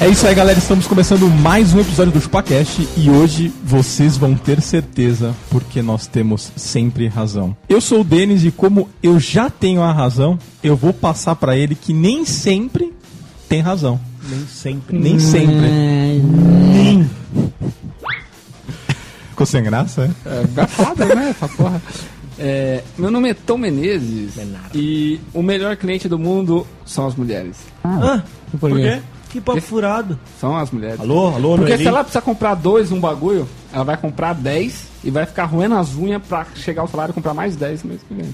É isso aí, galera. Estamos começando mais um episódio do ChupaCast e hoje vocês vão ter certeza porque nós temos sempre razão. Eu sou o Denis e como eu já tenho a razão, eu vou passar pra ele que nem sempre tem razão. Nem sempre. Nem sempre. Nem. Ficou sem graça? é? É, gafada, né? Essa porra. É, meu nome é Tom Menezes e o melhor cliente do mundo são as mulheres. Ah, Por quê? Que papo furado. São as mulheres. Alô, alô, Porque Noeli? se ela precisa comprar dois um bagulho, ela vai comprar 10 e vai ficar roendo as unhas pra chegar ao salário e comprar mais 10 no mês que vem.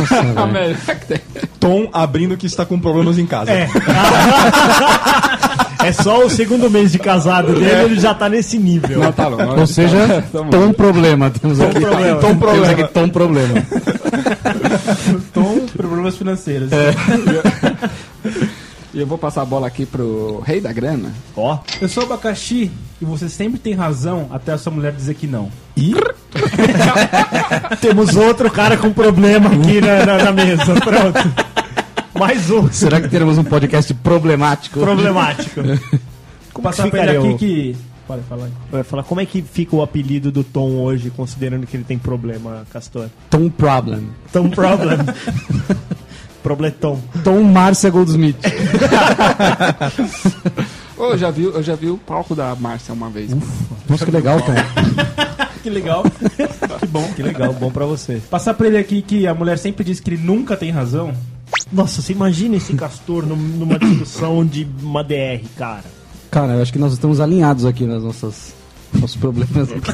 Nossa, melhor que tem. Tom abrindo que está com problemas em casa. É. É só o segundo mês de casado dele, ele já tá nesse nível. Não, tá bom. Ou seja, tom problema. Temos aqui problema. tom problema. Temos aqui tom problema. Tom, problemas financeiros. E eu vou passar a bola aqui pro rei da grana. Ó, Eu sou abacaxi e você sempre tem razão até a sua mulher dizer que não. E temos outro cara com problema aqui na, na- na mesa. Pronto. Mais um Será que teremos um podcast problemático? problemático. Como Passar que pra ele ficaria aqui o... que. Pode falar. Vai falar, como é que fica o apelido do Tom hoje, considerando que ele tem problema, Castor? Tom problem. Tom Problem. Problemtom. Tom Márcia Goldsmith. Eu já vi, eu já vi o palco da Márcia uma vez. Nossa, que legal, Tom. Que legal. Que bom, que legal, bom pra você. Passar pra ele aqui que a mulher sempre diz que ele nunca tem razão. Nossa, você imagina esse Castor num- numa discussão de uma DR, cara. Cara, eu acho que nós estamos alinhados aqui nas nossas... Nossos problemas aqui.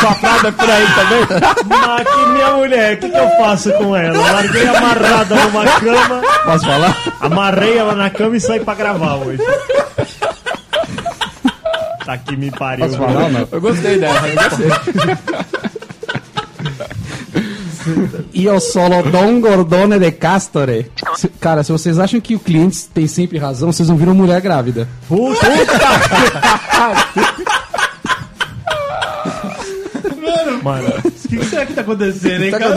Safada por aí também. Mas que minha mulher, o que, que eu faço com ela? Larguei amarrada numa cama, Posso falar? amarrei ela na cama e saí pra gravar hoje. Tá que me pariu. Posso falar ou não? Eu gostei dessa, eu gostei. Io solo Don Gordone de Castore. Se- cara, se vocês acham que o cliente tem sempre razão, vocês não viram mulher grávida. Puta, Mano, O que, que será que tá acontecendo, hein, cara?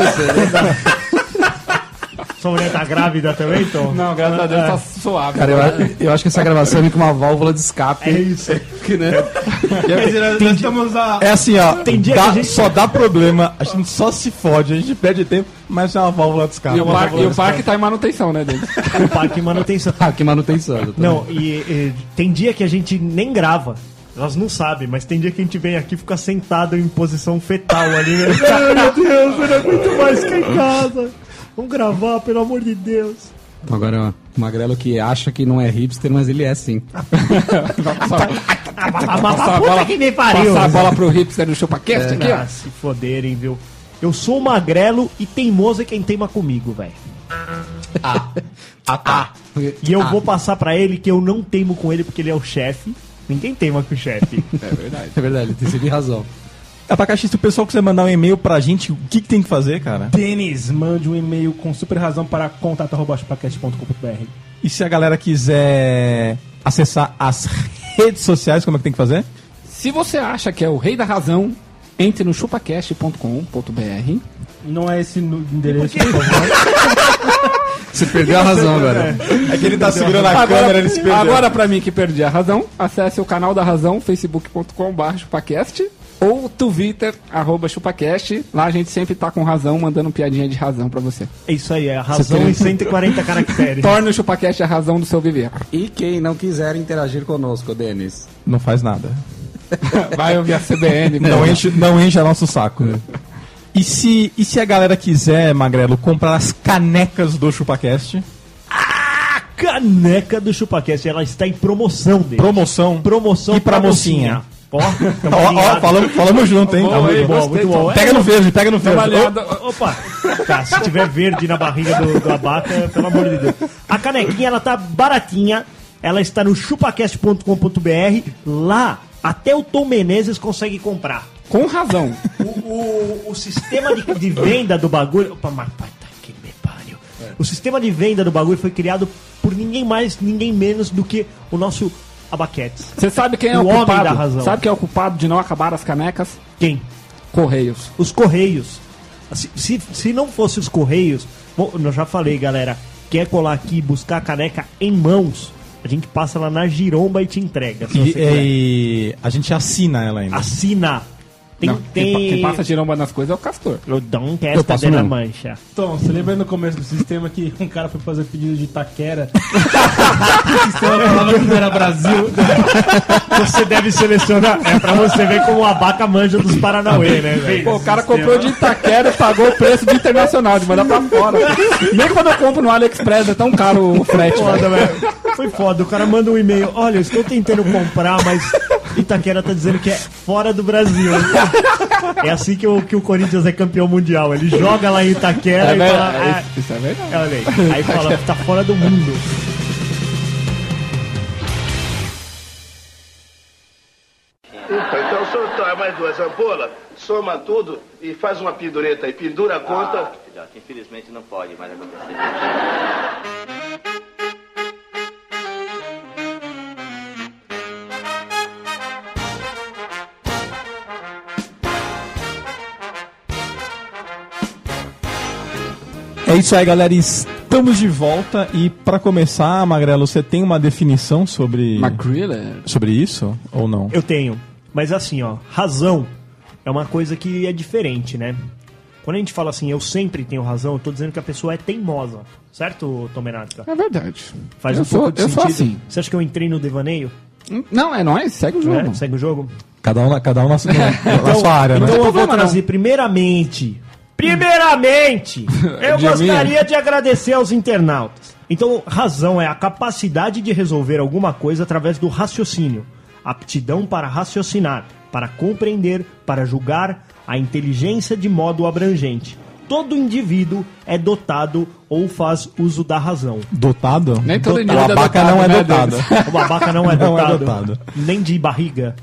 Sua mulher tá grávida também, Tom? Não, graças a Deus tá suave. Cara, eu, eu acho que essa gravação é meio que uma válvula de escape. É isso. Que, né? Quer dizer, nós, nós estamos a. é assim, ó. Tem dia dá- que a gente- Só dá problema, a gente só se fode, a gente perde tempo, mas é uma válvula de escape. E o, parque, e o parque tá em manutenção, né, Denis? O parque em manutenção. Ah, que manutenção. Não, e, e tem dia que a gente nem grava. Elas não sabem, mas tem dia que a gente vem aqui e fica sentado em posição fetal ali. Né? Ai, meu Deus, eu não aguento mais ficar em casa. Vamos gravar, pelo amor de Deus. Agora, ó, o Magrelo que acha que não é hipster, mas ele é sim. A, a, puta que me pariu. Passar a bola pro hipster do ChupaCast aqui, Ah, ó. se foderem, viu? Eu sou magrelo e teimoso é quem teima comigo, velho. Ah, tá. E eu vou passar pra ele que eu não teimo com ele porque ele é o chefe. Ninguém teima com o chefe. É verdade. É verdade, tem sempre razão. Abacaxi, se o pessoal quiser mandar um e-mail pra gente, o que, que tem que fazer, cara? Denis, mande um e-mail com super razão para contato.chupacast.com.br. E se a galera quiser acessar as redes sociais, como é que tem que fazer? Se você acha que é o rei da razão, entre no chupacast.com.br. Não é esse endereço, por favor. Você perdeu a razão agora. É que ele tá segurando a câmera, ele se perdeu. agora pra mim que perdi a razão, acesse o canal da razão, facebook.com.br chupacast ou twitter, arroba chupacast. Lá a gente sempre tá com razão, mandando piadinha de razão pra você. É isso aí, é a razão em 140 caracteres. Torne o chupacast a razão do seu viver. E quem não quiser interagir conosco, Denis? Não faz nada. Vai ouvir a CBN. Não enche, não enche nosso saco. E se, e se a galera quiser, Magrelo, comprar as canecas do ChupaCast? caneca do ChupaCast. Ela está em promoção dele. Promoção. Promoção E pra mocinha? Ó, tamo Ó, ó, falamos, falamos junto, hein? Boa, Tá muito hein? bom, Gostei, muito bom. Pega no verde, pega no verde. Opa! Tá, se tiver verde na barriga do, do abaca, pelo amor de Deus. A canequinha, ela tá baratinha. Ela está no chupacast.com.br. Lá, até o Tom Menezes consegue comprar. Com razão. O, o, o sistema de, de venda do bagulho. Opa, mas pai, tá que me pariu. O sistema de venda do bagulho foi criado por ninguém mais, ninguém menos do que o nosso Abaquetes. Você sabe quem é O o, homem culpado? da razão. Sabe quem é o culpado de não acabar as canecas? Quem? Correios. Os Correios. Se, se, se não fosse os Correios, bom, eu já falei, galera, quer colar aqui e buscar a caneca em mãos, a gente passa lá na Giromba e te entrega. Se E, e a gente assina ela ainda. Assina. Tem, Não, tem... quem, quem passa giromba nas coisas é o Castor. Eu dou um Eu testa passo de la mesmo. mancha. Tom, você lembra no começo do sistema que um cara foi fazer pedido de taquera? o sistema falava que não era Brasil. Você deve selecionar. É pra você ver como o abaca manja dos Paranauê, né, velho? Pô, o cara comprou de Itaquera e pagou o preço de internacional, de mandar pra fora. Nem quando eu compro no AliExpress é tão caro o frete. Foda, velho. Foi foda. O cara manda um e-mail. Olha, eu estou tentando comprar, mas Itaquera tá dizendo que é fora do Brasil. É assim que o, que o Corinthians é campeão mundial. Ele joga lá em Itaquera É e verdade, fala. é "Ah, isso- é verdade. Olha aí. Aí fala, tá fora do mundo. Então o senhor traz mais duas ampolas, soma tudo e faz uma pendureta aí. Pendura a conta. Ah, filhote, infelizmente não pode mais acontecer. É isso aí, galera. Estamos de volta. E pra começar, Magrelo, você tem uma definição sobre, Macriller. sobre isso ou não? Eu tenho. Mas assim, ó, razão é uma coisa que é diferente, né? Quando a gente fala assim, eu sempre tenho razão, eu tô dizendo que a pessoa é teimosa. Certo, Tomenatka? É verdade. Faz eu um sou, pouco de eu sou sentido. assim. Você acha que eu entrei no devaneio? Não, é nóis, segue o jogo. Né? Segue o jogo? Cada um, na- cada um na, sua- na sua área, então né? eu vou trazer primeiramente. Primeiramente, eu De gostaria de agradecer aos internautas. Então, razão é a capacidade de resolver alguma coisa através do raciocínio, aptidão para raciocinar, para compreender, para julgar, a inteligência de modo abrangente. Todo indivíduo é dotado ou faz uso da razão. Dotado? Nem todo o indivíduo é abaca dotado, não é né, dotado. O babaca não é Não é dotado, dotado. nem de barriga.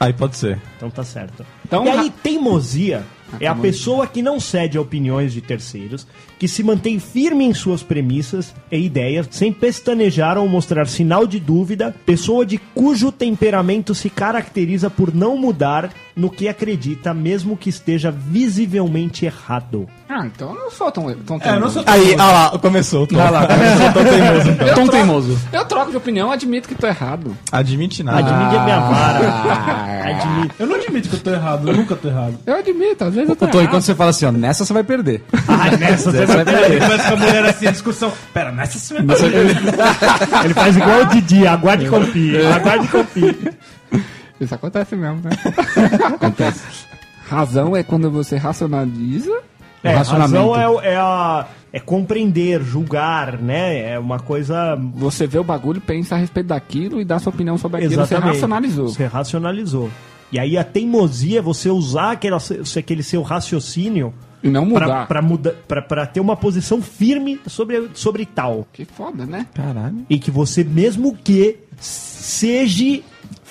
Aí pode ser. Então tá certo. Então, e aí, teimosia é a pessoa que não cede a opiniões de terceiros, que se mantém firme em suas premissas e ideias, sem pestanejar ou mostrar sinal de dúvida, pessoa de cujo temperamento se caracteriza por não mudar no que acredita, mesmo que esteja visivelmente errado. Ah, então eu não sou tão, tão É, eu não sou Aí, ah lá, começou. Tom. Vai lá, começou tão teimoso, então. Tom teimoso. Eu troco de opinião, admito que tô errado. Admite nada. Admite a minha Ah. vara. Admite. Eu não admito que eu tô errado, eu nunca tô errado. Eu admito, às vezes eu tô Ô, Tom, e errado. quando você fala assim, ó, nessa você vai perder. Ah, nessa você vai perder. Começa com a mulher assim, a discussão. Pera, nessa você vai Ele faz igual o Didi, aguarde e confie. Aguarde e confie. Isso acontece mesmo, né? acontece. Razão é quando você racionaliza. É, razão é, o- é a, é compreender, julgar, né? É uma coisa. Você vê o bagulho, pensa a respeito daquilo e dá sua opinião sobre aquilo. Você Exatamente. racionalizou. Você racionalizou. E aí a teimosia é você usar aquele, aquele seu raciocínio E não pra, mudar. pra, muda, pra, pra ter uma posição firme sobre, sobre tal. Que foda, né? Caralho. E que você, mesmo que seja,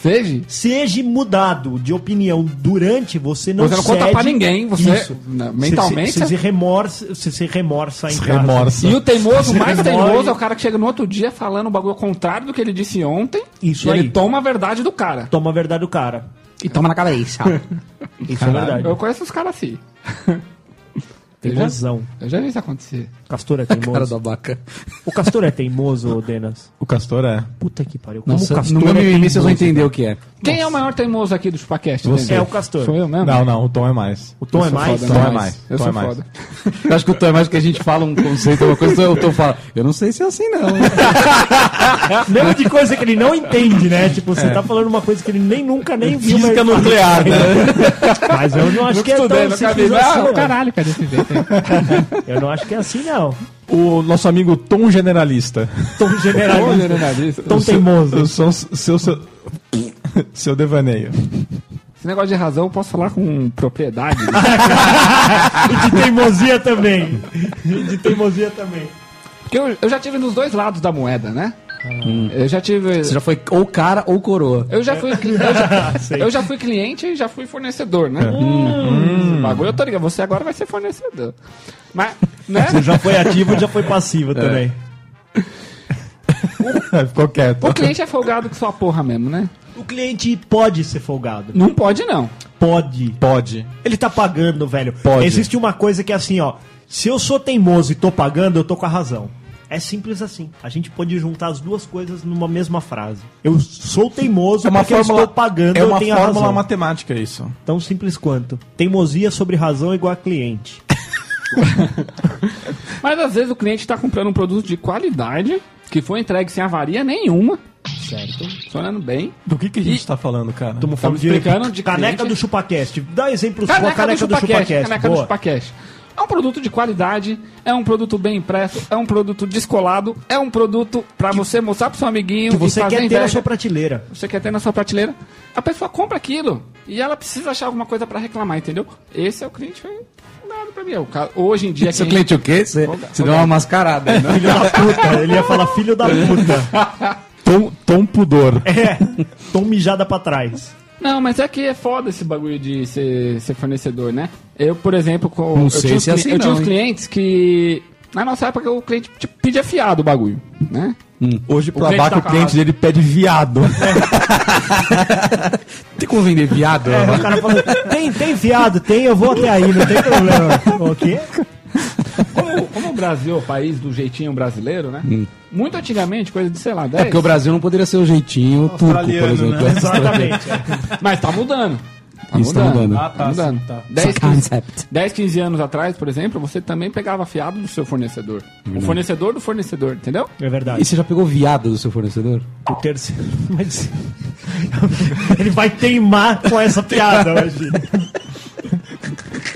Seja. seja mudado de opinião durante, você não Você não conta cede- pra ninguém, você- Isso. não, mentalmente, Você, você, se remorsa, você se remorsa em casa. remorsa. E o teimoso, o mais teimoso é o cara que chega no outro dia falando um bagulho ao contrário do que ele disse ontem. Isso e aí. ele toma a verdade do cara. Toma a verdade do cara. E toma na cabeça. Isso é verdade. Eu conheço os caras assim. Tem razão. Eu já vi isso acontecer. Castor é Cara do teimoso. abaca. O Castor é teimoso, Denas? O Castor é. Puta que pariu. Como Nossa, o Castor no meu é mimimi vocês vão entender o que é. Quem é o maior teimoso aqui do Chupacast? Você. entendeu? É o Castor. Sou eu mesmo? Não, não, o Tom é mais. O Tom Eu é mais? foda, Tom é mais. Eu Tom sou é mais. foda. Eu acho que o Tom é mais que a gente fala um conceito, uma coisa, o Tom fala, eu não sei se é assim não. Mesmo de coisa que ele não entende, né? Tipo, você tá falando uma coisa que ele nem nunca nem viu. Física nuclear, né? Mas eu não acho que é tão simples assim, Ah, caralho, cara, desse jeito aí. Eu não acho que é assim, não. O nosso amigo Tom Generalista. Tom generalista. generalista. Tom teimoso. Eu sou seu, seu, seu devaneio. Esse negócio de razão eu posso falar com propriedade. né? E de teimosia também. E de teimosia também. Porque eu, eu já tive nos dois lados da moeda, né? Eu já tive. Você já foi ou cara ou coroa. Eu já fui, eu já, eu já fui cliente e já fui fornecedor, né? Hum, bagulho eu tô ligado. Você agora vai ser fornecedor. Mas, né? Você já foi ativo e já foi passivo também. Ficou quieto. O cliente é folgado com sua porra mesmo, né? O cliente pode ser folgado. Não pode, não. Pode. Pode. Ele tá pagando, velho. Pode. Existe uma coisa que é assim, ó. Se eu sou teimoso e tô pagando, eu tô com a razão. É simples assim. A gente pode juntar as duas coisas numa mesma frase. Eu sou teimoso É uma porque eu fórmula, estou pagando, é eu uma tenho a fórmula razão. matemática isso. Tão simples quanto. Teimosia sobre razão igual a cliente. Mas às vezes o cliente tá comprando um produto de qualidade que foi entregue sem avaria nenhuma. Certo. Funcionando bem. Do que, que a gente tá falando, cara? Estamos Estamos explicando de caneca cliente. do ChupaCast. Dá a Caneca, caneca do ChupaCast. Caneca do Boa. ChupaCast. É um produto de qualidade, é um produto bem impresso, é um produto descolado, é um produto pra você mostrar pro seu amiguinho Que você quer ter na sua prateleira. Você quer ter na sua prateleira. A pessoa compra aquilo e ela precisa achar alguma coisa pra reclamar, entendeu? Esse é o cliente folgado pra mim. O cara- Hoje em dia Seu cliente o quê? Você deu uma mascarada, né? Filho da puta. Ele ia falar filho da puta. Tom, tom pudor. É. Tom mijada pra trás. Não, mas é que é foda esse bagulho de ser, ser fornecedor, né? Eu, por exemplo, com, Não eu, sei tinha uns, se é assim eu tinha não, uns hein? clientes que. Na nossa época o cliente tipo, pedia fiado o bagulho, né? Hoje, pro cliente abaca, tá o cliente dele pede viado. Tem como vender viado? É, o cara falou, tem, tem fiado? Tem, eu vou até aí, não tem problema. O quê? Como, como o Brasil é o país do jeitinho brasileiro, né? Muito antigamente, coisa de, sei lá, 10. É porque o Brasil não poderia ser o jeitinho turco, por exemplo. né? Exatamente. Mas tá mudando. Tá Isso tá mudando. Ah, tá, mudando. sim, tá. 10, Só 15, concept. 10, 15 anos atrás, por exemplo, você também pegava fiado do seu fornecedor. O fornecedor do fornecedor, entendeu? É verdade. E você já pegou viado do seu fornecedor? O terceiro. Mas. Ele vai teimar com essa piada hoje.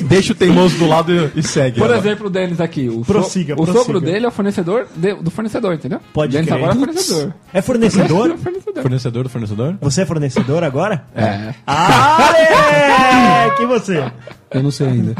Deixa o teimoso do lado e, segue. Por ela. exemplo, o Denis aqui. O, so- Prossiga, o prossiga. sogro dele é o fornecedor de- do fornecedor, entendeu? Pode Denis crer. agora é fornecedor. É fornecedor? fornecedor. Fornecedor do fornecedor? Você é fornecedor agora? É. Ah, é! Que você? Eu não sei ainda.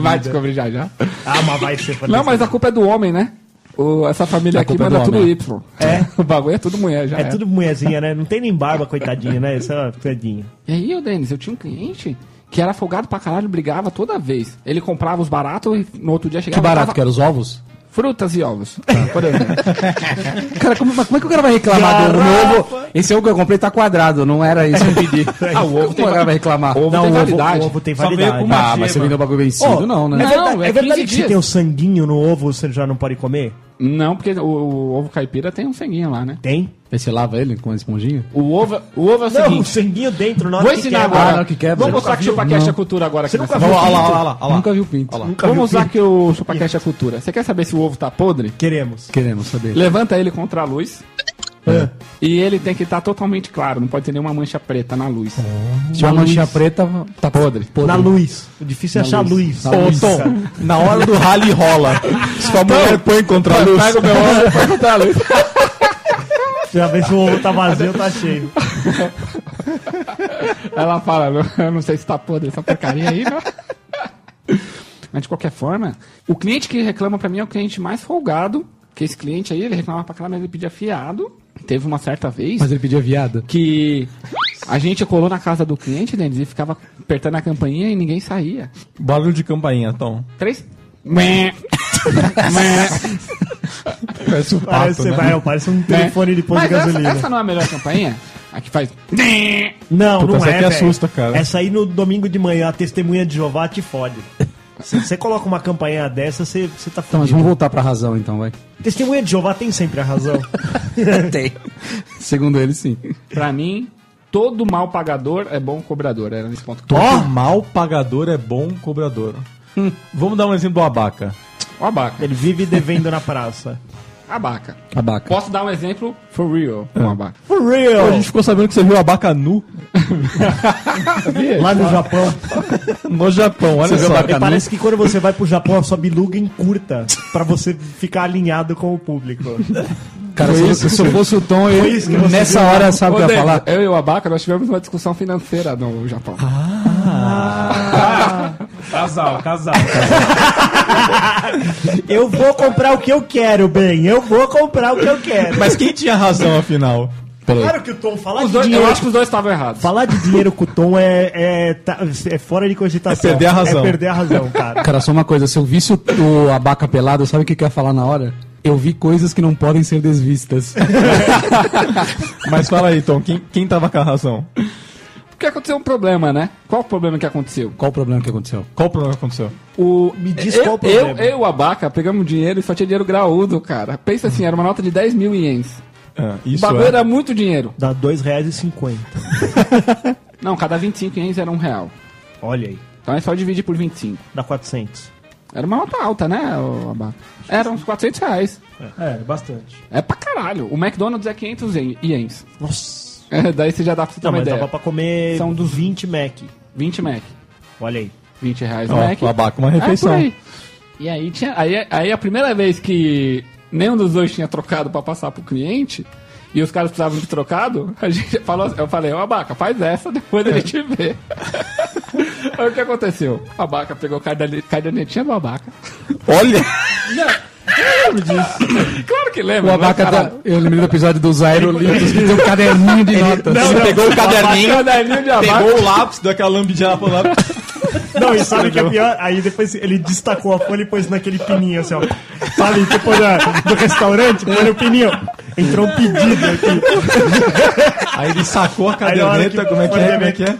Vai descobrir já já. Ah, mas vai ser fornecedor. Não, mas a culpa é do homem, né? O- essa família aqui é manda do tudo. Y. É. O bagulho é tudo mulher já. É tudo mulherzinha, né? Não tem nem barba, coitadinha, né? Isso é uma coitadinha. E aí, ô Denis, eu tinha um cliente que era folgado pra caralho, brigava toda vez. Ele comprava os baratos e no outro dia Que chegava barato tava- que era os ovos? Frutas e ovos, por exemplo. Cara, como, mas como é que o cara vai reclamar do meu ovo? Esse ovo que eu comprei tá quadrado, não era isso que eu pedi. Ah, o ovo Como tem o cara vai reclamar? Ovo Não, tem o ovo, validade. o ovo tem validade. Ah, mas você vendeu o bagulho vencido, Ô, não, É né? Não, é é verdade 15 que se tem o sanguinho no ovo, você já não pode comer? Não, porque o, o ovo caipira tem um sanguinho lá, né? Tem? Você lava ele com uma esponjinha? O ovo, o ovo é o Não, o seguinte. sanguinho dentro, na hora Vou que ensinar quebra. agora. Ah, não, que quebra. Vamos mostrar que o ChupaCast é cultura agora aqui Você nessa nunca viu lá, olha lá, pinto? olha lá, olha lá. Nunca vi o pinto. Nunca viu Vamos usar pinto? que o ChupaCast é cultura. Você quer saber se o ovo tá podre? Queremos. Queremos saber. Levanta ele contra a luz. Ah. E ele tem que estar totalmente claro, não pode ter nenhuma mancha preta na luz. Se uma manchinha preta, tá podre. Na luz. O difícil é achar luz. Na luz. Ô, Tom, na hora do rally rola. Se a mulher põe contra a luz. Pega o meu ovo põe contra a luz. Já vê se o ovo tá vazio ou tá cheio. Ela fala, "Não- eu não sei se tá podre essa porcaria aí, não. Mas de qualquer forma, o cliente que reclama pra mim é o cliente mais folgado. Que esse cliente aí, ele reclamava pra caramba, mas ele pedia fiado. Teve uma certa vez Mas ele pedia viado. que a gente colou na casa do cliente, Denis, e ficava apertando a campainha e ninguém saía. Barulho de campainha, Tom. Três. Mé. Mé. Parece um Parece, pato, né? vai, parece um telefone de posto Mas de gasolina. Essa, essa não é a melhor campainha? A que faz. Não, Puta, não essa é, aqui velho. assusta, cara. Essa aí no domingo de manhã, a testemunha de Jeová te fode. Se você coloca uma campanha dessa, você, você tá Então, mas fudido. vamos voltar pra razão então, vai. Testemunha de Jeová tem sempre a razão. Tem. Segundo ele, sim. Pra mim, todo mal pagador é bom cobrador. Era nesse ponto. Todo mal pagador é bom cobrador. Vamos dar um exemplo do abaca. O abaca. Ele vive devendo na praça. Abaca. Abaca. Posso dar um exemplo for real com o abaca. For Pô, real! a gente ficou sabendo que você viu o abaca nu Lá no Japão. no Japão, olha Você viu só. E parece que quando você vai pro Japão, a sua biluga encurta pra você ficar alinhado com o público. Cara, se, se, se eu fosse o Tom, eu, isso nessa viu, hora, sabe o que eu ia falar? Eu e o Abaca, nós tivemos uma discussão financeira no Japão. Casal, casal. Eu vou comprar o que eu quero, bem. Eu vou comprar o que eu quero. Mas quem tinha razão, afinal? Claro que o Tom falar Os de dois, eu dinheiro. acho que os dois estavam errados. Falar de dinheiro com o Tom é, é, tá- é fora de cogitação. É perder a razão. É perder a razão, cara. Cara, só uma coisa, se eu visse o, o abaca pelado, sabe o que que eu ia falar na hora? Eu vi coisas que não podem ser desvistas. Mas fala aí, Tom, quem, quem tava com a razão? Porque aconteceu um problema, né? Qual o problema que aconteceu? Qual o problema que aconteceu? Qual o problema que aconteceu? O, Me diz eu, qual o eu, problema. eu e o Abaca pegamos dinheiro e só tinha dinheiro graúdo, cara. Pensa assim, era uma nota de 10 mil ienes. Ah, O isso bagulho é. era muito dinheiro. Dá R$ 2,50. Não, cada 25 ienes era um real. Olha aí. Então é só dividir por 25. Dá 400. Era uma nota alta, né, o Abaca? Era uns 400 reais. É, bastante. É pra caralho. O McDonald's é 500 ien- ienes. Nossa. É, daí você já dá pra você ter Não, uma mas ideia. dava pra comer São dos 20 Mac. 20 Mac. Olha aí. 20 reais Ó, o Mac. o abaca, uma É, refeição. aí. E aí tinha. Aí, aí a primeira vez que nenhum dos dois tinha trocado pra passar pro cliente. E os caras precisavam de trocado, a gente falou, eu falei, ô Abaca, faz essa, depois a gente vê. aí o que aconteceu? A Abaca pegou a cadernetinha do Abaca. Olha! Claro que O lembra, abaca né, tá. Eu lembrei do episódio dos aerolitos que tem um caderninho de notas. Ele pegou o caderninho, Caderninho de Abaca. pegou o lápis, deu aquela lambidinha pro lápis. Não, e sabe o que é pior? Aí depois ele destacou a folha e pôs naquele pininho assim, ó. Sabe, tipo da, do restaurante, põe no pininho. Entrou um pedido aqui. Aí ele sacou a caderneta, que como é que é, como é que é?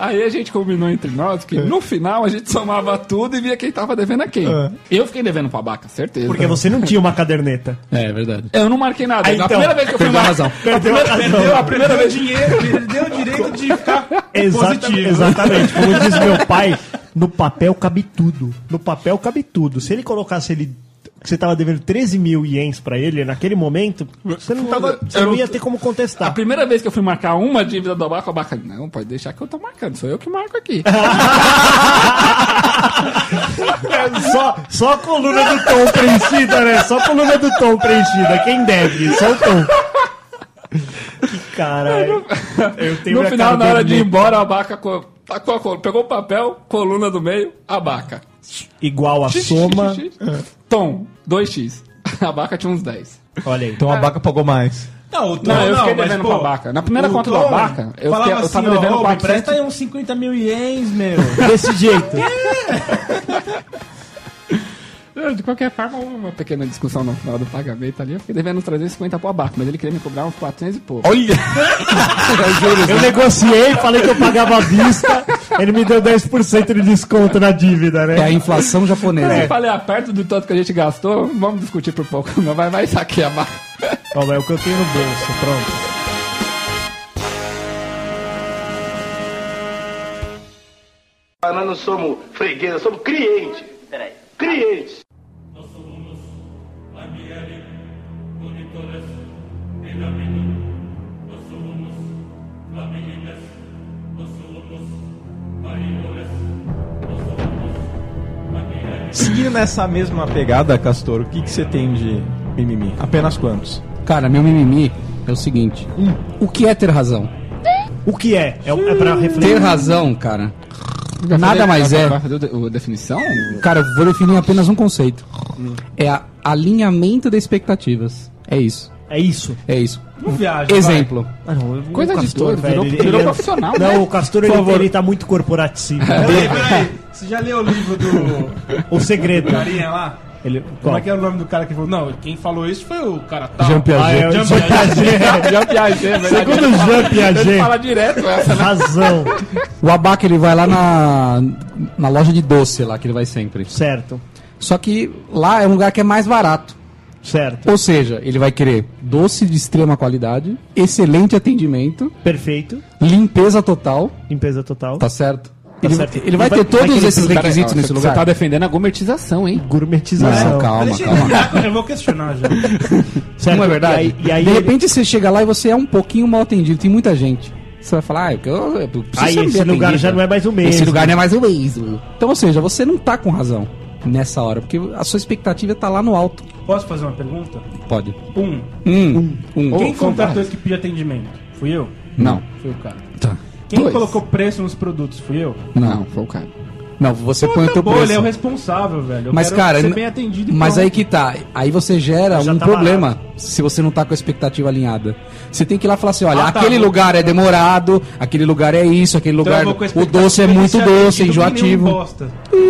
Aí a gente combinou entre nós que no final a gente somava tudo e via quem tava devendo a quem. É. Eu fiquei devendo pro Abaca, certeza. Porque você não tinha uma caderneta. É, é verdade. Eu não marquei nada. Ah, a então, primeira vez que eu fui Perdeu a marcar. razão. Perdeu a razão. A primeira vez. Dinheiro, ele deu o direito de ficar Exata- positivo. exatamente. Como diz meu pai, no papel cabe tudo. No papel cabe tudo. Se ele colocasse ele. Que Você tava devendo 13 mil ienes pra ele naquele momento, você não, tava, você não ia ter como A contestar. primeira vez que eu fui marcar uma dívida do Abaca, o Abaca, não, pode deixar que eu tô marcando, sou eu que marco aqui. É só, só a coluna do tom preenchida, né? Só a coluna do tom preenchida. Quem deve? Só o tom. Que caralho. Eu tenho no final, na hora de ir embora, o Abaca co- tacou a col- pegou o papel, coluna do meio, Abaca. Igual a soma. Tom, 2x. A Abaca tinha uns 10. Olha aí. Então o abaca pagou mais. Não, o Tom, Não, eu fiquei mas, devendo pô, pro Abaca. Na primeira conta do Tom Abaca, eu, falava fiquei, eu tava assim, ó, devendo me 400. presta aí uns 50 mil ienes, meu. Desse jeito. De qualquer forma, uma pequena discussão no final do pagamento ali. Eu fiquei devendo uns 350 pro Abaca, mas ele queria me cobrar uns 400 e pouco. Olha! Eu negociei, falei que eu pagava à vista. Ele me deu 10% de desconto na dívida, É a né? inflação japonesa. Eu falei, ah, perto do tanto que a gente gastou, vamos discutir por pouco. Não vai, vai saquear a Abaca. Ó, mas é o que eu tenho no bolso, pronto. Ah, Nós não somos fregueses, somos clientes. Peraí. Clientes. Seguindo nessa mesma pegada, Castor, o que, que você tem de mimimi? Apenas quantos? Cara, meu mimimi é o seguinte: o que é ter razão? O que é? É, é pra Ter refletir. razão, cara, nada mais é. Vai fazer o- o definição? Cara, eu vou definir apenas um conceito: é a alinhamento de expectativas. É isso. É isso. É isso. Não viaja, Exemplo. Ah, não, Coisa de Castor, doido, virou- ele- virou ele é- profissional, Não, né? o Castor ele, ele tá muito corporativo. vai. Peraí, peraí. Você já leu o livro do O segredo. carinha lá? Ele, Como qual? é que é o nome do cara que falou? Não, quem falou isso foi o cara tal. Jean Piaget. Ah, é o Jean Jean Piaget. É verdade. Segundo Jean fala- Piaget. Ele fala direto essa, né? Razão. O abaca ele vai lá na, na loja de doce lá que ele vai sempre. Certo. Só que lá é um lugar que é mais barato. Certo. Ou seja, ele vai querer doce de extrema qualidade, excelente atendimento, Perfeito. limpeza total, Limpeza total. tá certo? Tá ele, certo. ele vai vai- ter vai todos querer esses requisitos Cara, nesse lugar. Você tá defendendo a gourmetização, hein? Gourmetização. Não, calma, Deixa calma. Eu vou questionar já. Certo. Não é verdade? E aí, e aí de ele- repente você chega lá e você é um pouquinho mal atendido, tem muita gente. Você vai falar, ah, eu, eu, eu preciso Aí ser esse lugar atendido. já não é mais o mesmo. Esse lugar não é mais o mesmo. Então, ou seja, você não tá com razão. Nessa hora? Porque a sua expectativa tá lá no alto. Posso fazer uma pergunta? Pode. Um. Um. Um. Quem contratou esse que pediu atendimento? Fui eu? Não. Foi o cara. Tá. Quem Dois. colocou preço nos produtos? Fui eu? Não, foi o cara. Não, você põe o teu Acabou, preço. ele é o responsável, velho. Eu Mas, quero cara, ser bem atendido e mas pronto. aí que tá. Aí você gera Já um tá problema se você não tá com a expectativa alinhada. Você tem que ir lá e falar assim: olha, Ah, tá, aquele vou- lugar é demorado, aquele lugar é isso, aquele Então eu lugar. a o doce é muito doce, enjoativo.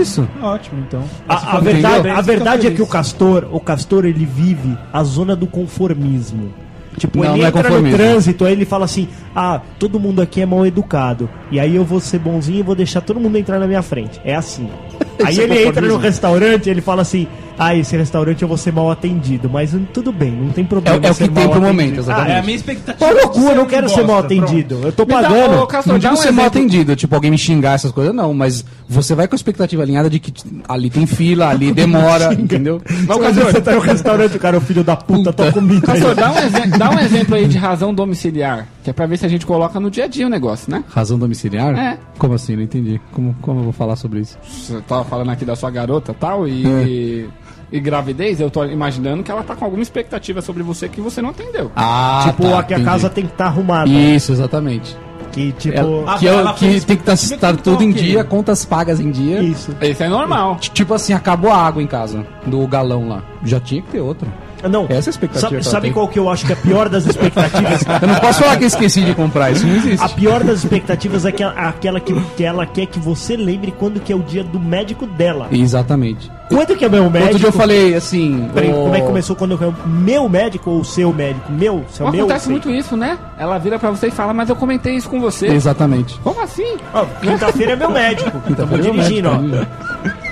Isso. Ótimo, então. A, a Entendeu? verdade, a verdade é que o. Castor, o Castor, ele vive a zona do conformismo. Tipo, Não, ele não é entra no trânsito, aí ele fala assim: Ah, todo mundo aqui é mal educado. E aí eu vou ser bonzinho e vou deixar todo mundo entrar na minha frente. É assim. Aí é ele entra no restaurante ele fala assim: Ah, esse restaurante eu vou ser mal atendido. Mas tudo bem, não tem É, problema. é o ser que tem mal pro momento, exatamente. É a minha expectativa. De cu, eu não quero ser mal atendido. Eu tô Me dá- pagando. ô, Castor, Não digo um ser mal exemplo. atendido, tipo alguém me xingar essas coisas, não, mas você vai com a expectativa alinhada de que ali tem fila, ali demora, entendeu? Mas quando você tá no restaurante, o cara, o filho da puta, tá comigo. Castor, dá um, dá um exemplo aí de razão domiciliar, que é pra ver se a gente coloca no dia a dia o negócio, né? Razão domiciliar? É. Como assim? Não entendi. Como, como eu vou falar sobre isso? Você tava falando aqui da sua garota tal, e, e gravidez, eu tô imaginando que ela tá com alguma expectativa sobre você que você não atendeu. Ah, tipo, tá, aqui a entendi. casa tem que estar arrumada. Isso, exatamente. Que, tipo. Ela- Ah, que eu- ela que fez tem que estar que tá tudo em dia, contas pagas em dia. Isso. Isso é normal. Tipo assim, acabou a água em casa, do galão lá. Já tinha que ter outro. Não. Essa é a expectativa Sabe, qual que eu acho que é a pior das expectativas? Eu não posso falar que eu esqueci de comprar, isso não existe. A pior das expectativas é que- aquela que, que ela quer que você lembre quando que é o dia do médico dela. Exatamente. Quando que é meu médico? Outro dia eu falei assim. Peraí, ô- como é que começou quando eu meu médico ou o seu médico? Meu, seu meu. Acontece sei. muito isso, né? Ela vira pra você e fala, mas eu comentei isso com você. Exatamente. Como assim? Ó, Quinta-feira é meu médico. Tamo Quinta-feira é meu dirigindo, médico,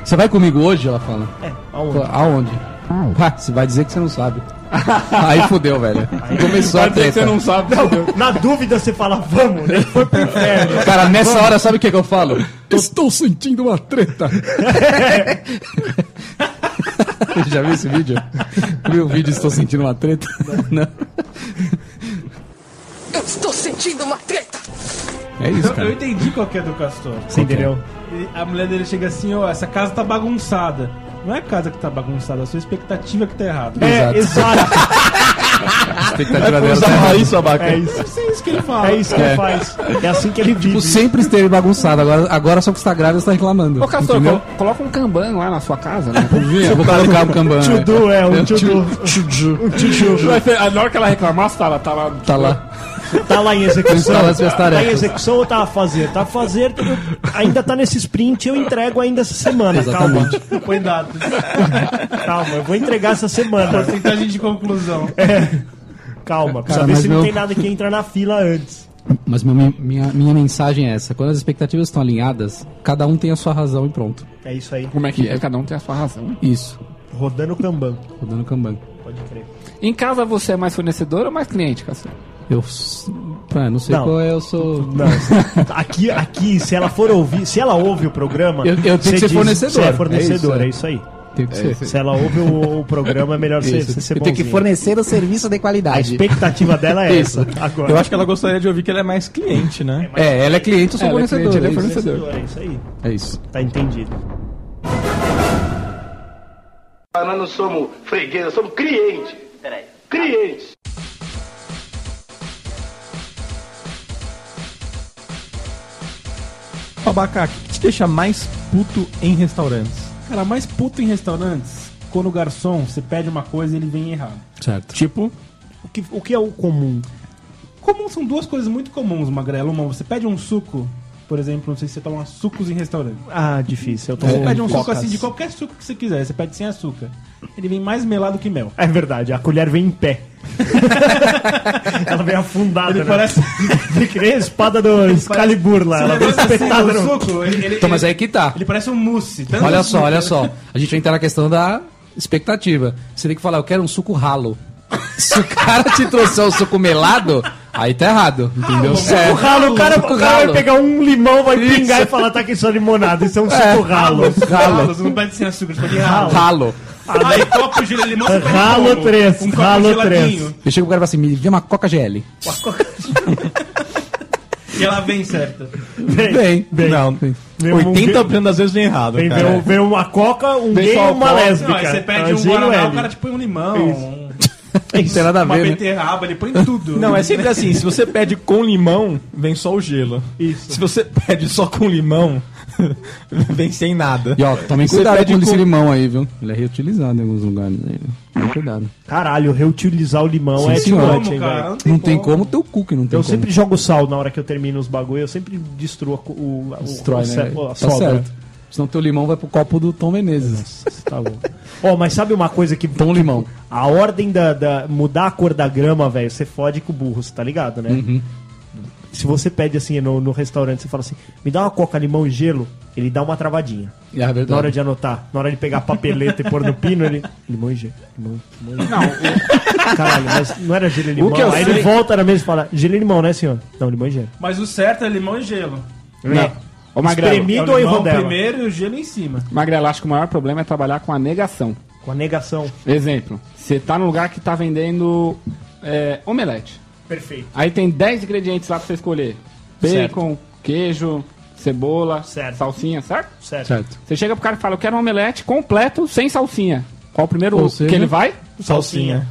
Você vai comigo hoje? Ela fala. ó. É, aonde? Aonde? Ah, você vai dizer que você não sabe. Aí fudeu, velho. Começou a Vai dizer que treta. você não sabe. Na dúvida você fala, vamos, né? Foi pro inferno. Cara, nessa hora, sabe o que, que eu falo? Estou sentindo uma treta. Já viu esse vídeo? Viu o vídeo Estou sentindo uma treta? Não. Eu estou sentindo uma treta. É isso, Eu, eu cara. entendi qual que é do Castor. Você entendeu? Ele- A mulher dele chega assim, ó, essa casa tá bagunçada. Não é a casa que tá bagunçada, é a sua expectativa que tá errada. É, exato. A expectativa dela tá isso, abaca. É isso. É isso que ele fala. É isso que É. ele faz. É assim que ele vive. Tipo, sempre esteve bagunçado. Agora, agora só que está grávida, você tá reclamando. Ô, Castor, colo- coloca um kanban lá na sua casa, né? Eu vou colocar o Kanban. Tchudu, é, um tchudu. Tchudu. Um ser- Na hora que ela reclamar, tá lá, tá lá. Tá lá. Tá lá em execução. Tá em execução ou tá a fazer? Tá a fazer, eu- ainda tá nesse sprint, eu entrego ainda essa semana. Exatamente. Põe dados. Calma, calma, eu vou entregar essa semana. Porcentagem de conclusão. Calma, precisa Cara, ver se não meu- tem nada que entra na fila antes. Mas meu- minha, minha mensagem é essa: quando as expectativas estão alinhadas, cada um tem a sua razão e pronto. É isso aí. Como é que é? Cada um tem a sua razão. Isso. Rodando o Kanban. Rodando Kanban. Pode crer. Em casa você é mais fornecedor ou mais cliente, Castor? Eu. Ah, não sei Não. qual é, eu sou. Não, aqui, aqui, se ela for ouvir, se ela ouve o programa. Eu- eu tenho que ser diz- fornecedor, Você é é fornecedor, isso, é é. isso aí. Tem que ser. Se ela ouve o, o programa, é melhor você, Isso. ser Eu tenho que bonzinho. fornecer o serviço de A qualidade. expectativa dela é Isso. essa. Agora. Eu acho que ela gostaria de ouvir que ela é mais cliente, né? É, ela é cliente, eu sou Ela é fornecedor. cliente, ele é é isso. fornecedor. É isso aí. É isso. Tá entendido. Nós não somos freguês, nós somos clientes. Peraí. Clientes. Abaca, o que te deixa mais puto em restaurantes? Cara, mais puto em restaurantes, quando o garçom, você pede uma coisa e ele vem errado. Certo. Tipo, O que, o que é o comum? Comum são duas coisas muito comuns, Magrelo. Uma, você pede um suco, por exemplo, não sei se você toma sucos em restaurante. Ah, difícil. Eu tomo Você pede um suco assim, de qualquer suco que você quiser, você pede sem açúcar. Ele vem mais melado que mel. É verdade, a colher vem em pé. Ela vem afundada. Ele né? parece. Vem que nem a espada do Excalibur lá. Ela vem assim espetada o no... suco, ele, ele, Então, mas aí que tá. ele parece um mousse. tanto Olha açúcar. só, olha só. A gente vai entrar na questão da expectativa. Você tem que falar, eu quero um suco ralo. Se o cara te trouxer um suco melado, aí tá errado, entendeu? Suco ralo, o cara, o cara vai pegar um limão, vai pingar e falar, tá aqui só limonada. Isso é um suco ralo. Ralo, não pede sem açúcar, você pede ralo. Ralo. Aí copo de limão, você Ralo como? três, Um copo ralo geladinho. Eu chego pro cara e falo assim, me vê uma Coca GL. E ela vem certa. Bem, Bem, Não, Vem um- 80% das vezes vem errado, Vem, cara. vem, um- vem uma coca, um Vem gay e uma coca. lésbica. Não, aí você pede É um o Guaraná, o cara te põe um limão, um- não tem nada a uma ver, né? beterraba, ele põe tudo. Não, é sempre assim, se você pede com limão, vem só o gelo. Isso. Se você pede só com limão, vem sem nada. E ó, tomem Você cuidado pede com esse limão aí, viu? Ele é reutilizado em alguns lugares aí. Tomem cuidado. Caralho, reutilizar o limão Sim, é senhor. too Como, much, hein, cara? velho. Não tem como ter o cookie, não tem Eu como. sempre jogo sal na hora que eu termino os bagulho, eu sempre destruo o, o, Destrói, o, né? ce- a Tá sobra. certo. Senão teu limão vai pro copo do Tom Menezes. Tá bom. Ó, mas sabe uma coisa que. Tom Limão. A ordem da, da- mudar a cor da grama, velho, você fode com o burro, você tá ligado, né? Uhum. Se você pede assim no, no restaurante, você fala assim, me dá uma coca, limão e gelo, ele dá uma travadinha. É verdade. Na hora de anotar, na hora de pegar a papeleta e pôr no pino, ele. Limão e gelo. Limão, limão e gelo. Não, Caralho, mas não era gelo e limão. que eu Aí sei- ele volta na mesa e fala, gelo e limão, né, senhor? Não, limão e gelo. Mas o certo é limão e gelo. não. Ô, Magrelo, Espremido. É o limão primeiro e o gelo em cima. Magrelo, acho que o maior problema é trabalhar com a negação. Com a negação. Exemplo, você tá num lugar que tá vendendo é, omelete. Perfeito. Aí tem 10 ingredientes lá pra você escolher. Bacon, queijo, cebola, Certo. salsinha, certo? Certo. Certo. Você chega pro cara e fala, eu quero um omelete completo, sem salsinha. Qual o primeiro Ou seja- que ele vai? Salsinha.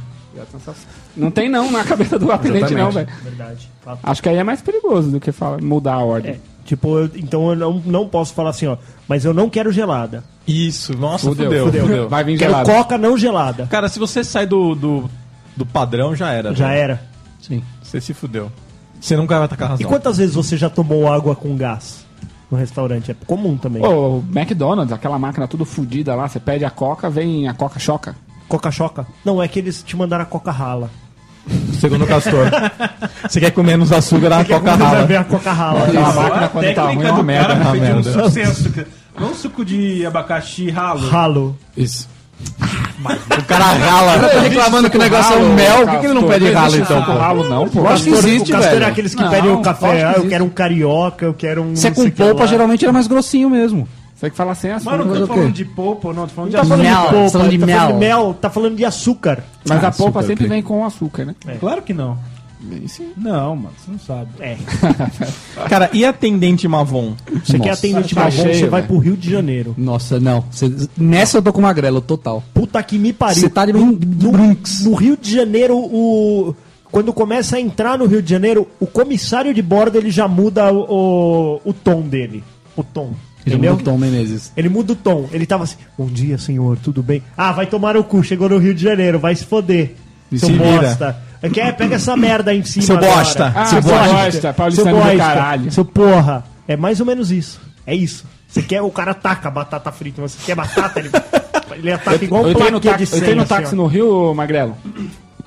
Não tem não na cabeça do atendente não, velho. Verdade. Fato. Acho que aí é mais perigoso do que fala, mudar a ordem. É, tipo, eu- então eu não, não posso falar assim, ó, mas eu não quero gelada. Isso, nossa, Fudeu, fudeu. fudeu. Vai vir Quero gelado. coca não gelada. Cara, se você sai do, do, do padrão, já era. Já velho. era. Sim. Você se fudeu. Você nunca vai atacar E razão. quantas vezes você já tomou água com gás no restaurante? É comum também. Ô, McDonald's, aquela máquina tudo fodida lá, você pede a coca, vem a coca choca. Coca choca? Não, é que eles te mandaram a coca rala. Segundo o Castor. você quer comer menos açúcar, dá a coca rala. ver a coca rala. Aquela Só máquina a quando tá ruim é uma merda. cara pedir um merda. açúcar. Não suco de abacaxi ralo. Ralo. Isso. O cara rala. tá reclamando que o negócio é um mel, por que que ele não pede ralo então, pô? ralo não, pô. Eu acho que existe, o Castor velho. é aqueles que Não, pedem o lógico café. que Ah, eu existe. quero um carioca, eu quero um. Se é não com sei o que polpa, lá. geralmente ele é mais grossinho mesmo. Você que fala sem açúcar. Mano, não tô quê? falando de polpa, não, tô falando de Não tá falando açúcar. de polpa, falando de tá falando de mel. mel, tá falando de açúcar. Mas Ah, a polpa sempre ok. vem com açúcar, né? Claro que não. Sim. Não, mano, você não sabe. É. Cara, e atendente Mavon? Você quer Nossa. atendente Tá Mavon, cheio, você vai velho. pro Rio de Janeiro. Nossa, não. Cê- nessa eu tô com magrelo, total. Puta que me pariu. Você tá de no, no- Brinks. no Rio de Janeiro, o. Quando começa a entrar no Rio de Janeiro, o comissário de bordo ele já muda o, o, o tom dele. O tom. Ele entendeu? muda o Tom Menezes. Ele muda o tom. Ele tava assim: Bom dia, senhor, tudo bem? Ah, vai tomar o cu, chegou no Rio de Janeiro, vai se foder. E seu se vira. bosta. Quer, pega essa merda aí em cima. Seu agora. bosta. Ah, seu seu bosta. bosta, Seu paulistano do bosta. caralho. Seu porra. É mais ou menos isso. É isso. Você quer, o cara taca batata frita, mas você quer batata, ele, ele ataca igual eu um entrei no plaquê de táxi, eu entrei no táxi assim, no Rio, Magrelo.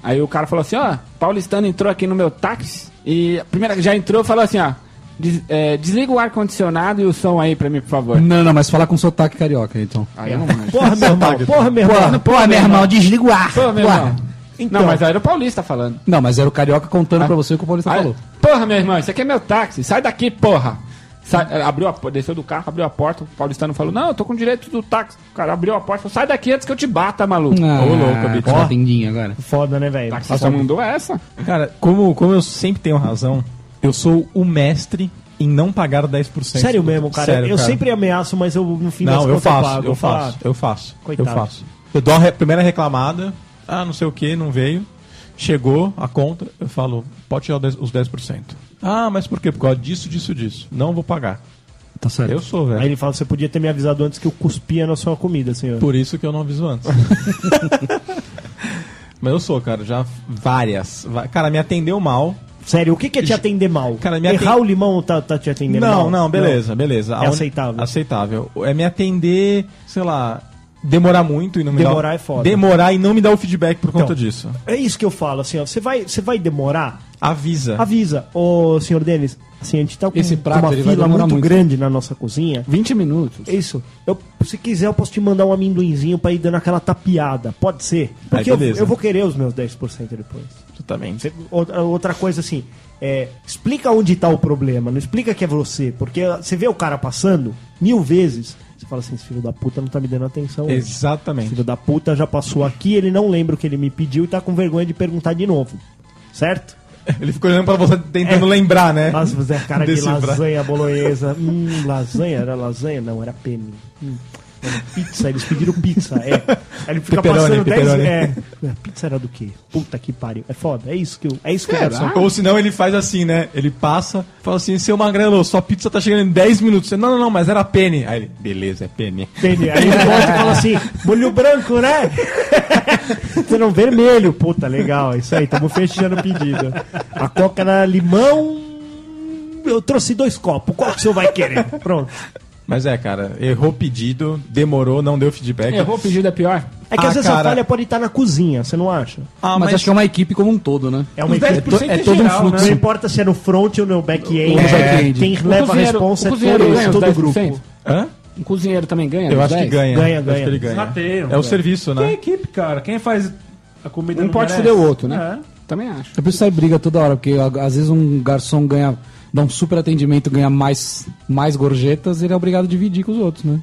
Aí o cara falou assim, ó, paulistano entrou aqui no meu táxi e a primeira já entrou e falou assim, ó, des- é, desliga o ar-condicionado e o som aí pra mim, por favor. Não, não, mas falar com sotaque carioca, então. Aí eu não manjo. Porra, meu irmão. Porra, meu irmão. porra, meu irmão, desliga o ar. Pô, meu Porra. irmão. Então, Não, mas era o paulista falando. Não, mas era o carioca contando pra você o que o Paulista Aí, falou. porra, meu irmão, isso aqui é meu táxi, sai daqui, porra. Sai- eh, abriu a, desceu do carro, abriu a porta, o paulistano falou, não, eu tô com direito do táxi. O cara abriu a porta, falou, sai daqui antes que eu te bata, maluco. Ah, Ô, louco, bicho. tá atendinho agora. Foda, né, velho? Táxi só mandou essa. Cara, como, como eu sempre tenho razão, eu sou o mestre em não pagar 10%. Sério mesmo, cara. Sério, eu sempre ameaço, mas eu no fim das Não, eu contas faço, pago. eu faço, eu faço. Coitado. Eu faço. Eu dou a re- primeira reclamada, ah, não sei o que, não veio. Chegou a conta, eu falo, pode tirar os 10%. os 10%. Ah, mas por quê? Por causa disso, disso, disso. Não vou pagar. Tá certo. Eu sou, Aí velho. ele fala, você podia ter me avisado antes que eu cuspia na sua comida, senhor. Por isso que eu não aviso antes. mas eu sou, cara, já várias. Cara, me atendeu mal. Sério, o que, que é te atender mal? Cara, me Errar aten- o limão tá, tá te atendendo Não, mal? não, beleza, beleza. É aceitável. Aceitável. É me atender, sei lá, demorar muito e não me Demorar dar... é foda. Demorar e não me dar o feedback por conta Então. disso. É isso que eu falo, assim, ó. Você vai, você vai demorar? Avisa. Avisa. Ô, senhor Denis, assim, a gente tá com Esse prato, uma fila muito, muito. grande na nossa cozinha. 20 minutos. Isso. Eu, se quiser, eu posso te mandar um amendoinzinho pra ir dando aquela tapeada. Pode ser. Porque eu, beleza. eu vou querer os meus 10% depois. Exatamente. Você- outra, outra coisa assim, é, explica onde tá o problema, não explica que é você, porque você vê o cara passando mil vezes, você fala assim, esse filho da puta não tá me dando atenção. hoje. Exatamente. Filho da puta já passou aqui, ele não lembra o que ele me pediu e tá com vergonha de perguntar de novo. Certo? Ele ficou olhando pra você tentando lembrar, né? Mas é cara de lasanha bolonhesa. Hum, lasanha? Era lasanha? Não, era penne. Hum. Pizza, eles pediram pizza, é. Aí ele fica Pepperoni, passando 10 pepperoni. é. Pizza era do quê? Puta que pariu. É foda, é isso que eu, é isso que eu. Ou senão ele faz assim, né? Ele passa, fala assim, seu magrelo, sua pizza tá chegando em 10 minutos. Você, não, não, não, mas era penne. Aí ele, beleza, é penne. Penne. Aí ele volta e fala assim, molho branco, né? Você não vermelho. Puta, legal, é isso aí, estamos fechando o pedido. A coca era limão. Eu trouxe dois copos, qual que o senhor vai querer? Pronto. Mas é, cara, errou o pedido, demorou, não deu feedback. Errou o pedido é pior. É que Ah, às vezes cara. a falha pode estar na cozinha, você não acha? Ah, mas, acho que é uma equipe como um todo, né? É uma Os equipe. 10% é é, todo um geral, fluxo. Não né? importa se é no front ou no back-end, no back-end. quem O leva a responsa o é todo, ganha todo o 10%? grupo. Hã? Um cozinheiro também ganha? Eu acho que 10? ganha. Ganha, ganha. que ele ganha. É o serviço, Tem né? equipe, cara. Quem faz a comida Um não pode merece. foder o outro, né? É. Também acho. É por isso que sai briga toda hora, porque às vezes um garçom ganha, dá um super atendimento, ganha mais, mais gorjetas, ele é obrigado a dividir com os outros, né?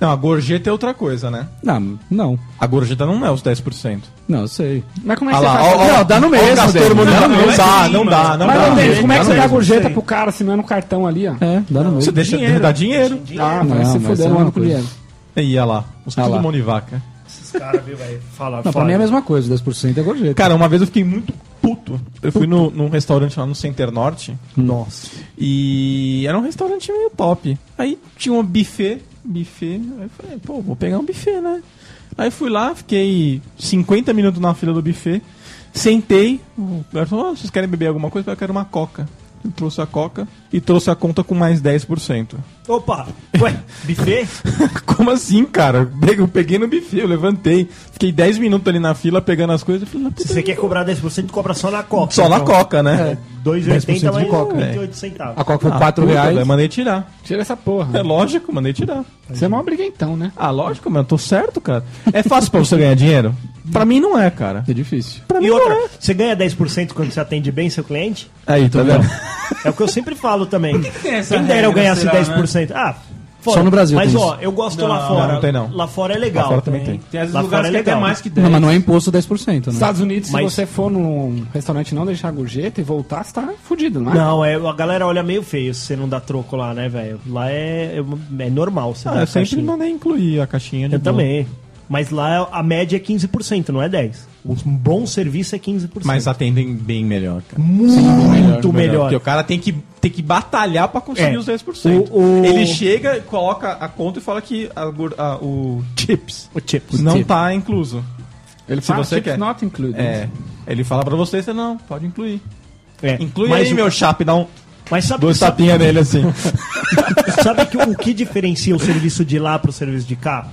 Não, a gorjeta é outra coisa, né? Não, não. A gorjeta não é os 10%. Não, eu sei. Mas como é que Ah você lá, faz? ó, ó, Não, dá no ó, mesmo, o Castor Denis, Moura, dá no não, dá, não dá, não Mas dá. não, como é que você no dá gorjeta pro cara assinando o cartão ali, ó? É, dá no Você mesmo. deixa Dinheiro. dá dinheiro. Ah, Não, vai se mas fuder, é não uma ando com coisa. dinheiro. E olha lá, os Ah tudo lá. mão de vaca. Esses caras, viu, velho? Fala, Não, pra mim é a mesma coisa, 10% é gorjeta. Cara, uma vez eu fiquei muito puto. Eu fui no, num restaurante lá no Center Norte. Nossa. E era um restaurante meio top. Aí tinha um buffet, buffet. Aí eu falei, pô, vou pegar um buffet, né? Aí fui lá, fiquei 50 minutos na fila do buffet. Sentei, o garçom falou, "Ah, vocês querem beber alguma coisa? Eu quero uma coca. Eu trouxe a coca e trouxe a conta com mais 10%. Opa! Ué, buffet? Como assim, cara? Eu peguei- Eu no buffet, eu levantei. Fiquei 10 minutos ali na fila pegando as coisas. Eu falei, "Não, Se você quer cobrar 10%, cobra só na coca. Só na então. coca, né? 2,80 10% mais de coca, 28 centavos. A coca foi Ah, 4 puta, reais. daí mandei tirar. Tira essa porra. É lógico, mandei tirar. Você é mó briguentão, né? Ah, lógico, mas eu tô certo, cara. É fácil pra você ganhar dinheiro? Pra mim não é, cara. É difícil. Pra mim E não outra, é. você ganha 10% quando você atende bem seu cliente? Aí, tá vendo? É o que eu sempre falo também. tem essa Quem dera eu ganhasse será, 10%. Ah, foda. Só no Brasil Mas ó, eu gosto Não, lá fora. não tem não. Lá fora é legal. Lá fora também tem. Tem às vezes Lá lugares fora que é é até legal. mais que 10. Não, mas não é imposto 10%, né? Estados Unidos, Mas- se você for num restaurante e não deixar a gorjeta e voltar, você tá fudido, não é? Não, é, a galera olha meio feio se você não dá troco lá, né, velho? Lá é, é, é normal você Ah, eu sempre caixinha. mandei incluir a caixinha de Eu boa. também. Mas lá a média é 15%, não é 10%. Um bom serviço é 15%. Mas atendem bem melhor, cara. muito melhor. Porque o cara tem que, tem que batalhar pra conseguir É. os 10%. O- o- Ele chega, coloca a conta e fala que a a- o chips O chips. não chips. tá incluso. Ele Se fala você chips quer. not included. É. Ele fala pra você, você não, pode incluir. É. Inclui Mas aí, o- meu chap, dá um, Mas sabe, dois sabe, tapinhas nele assim. sabe que, o que diferencia o serviço de lá pro serviço de cá?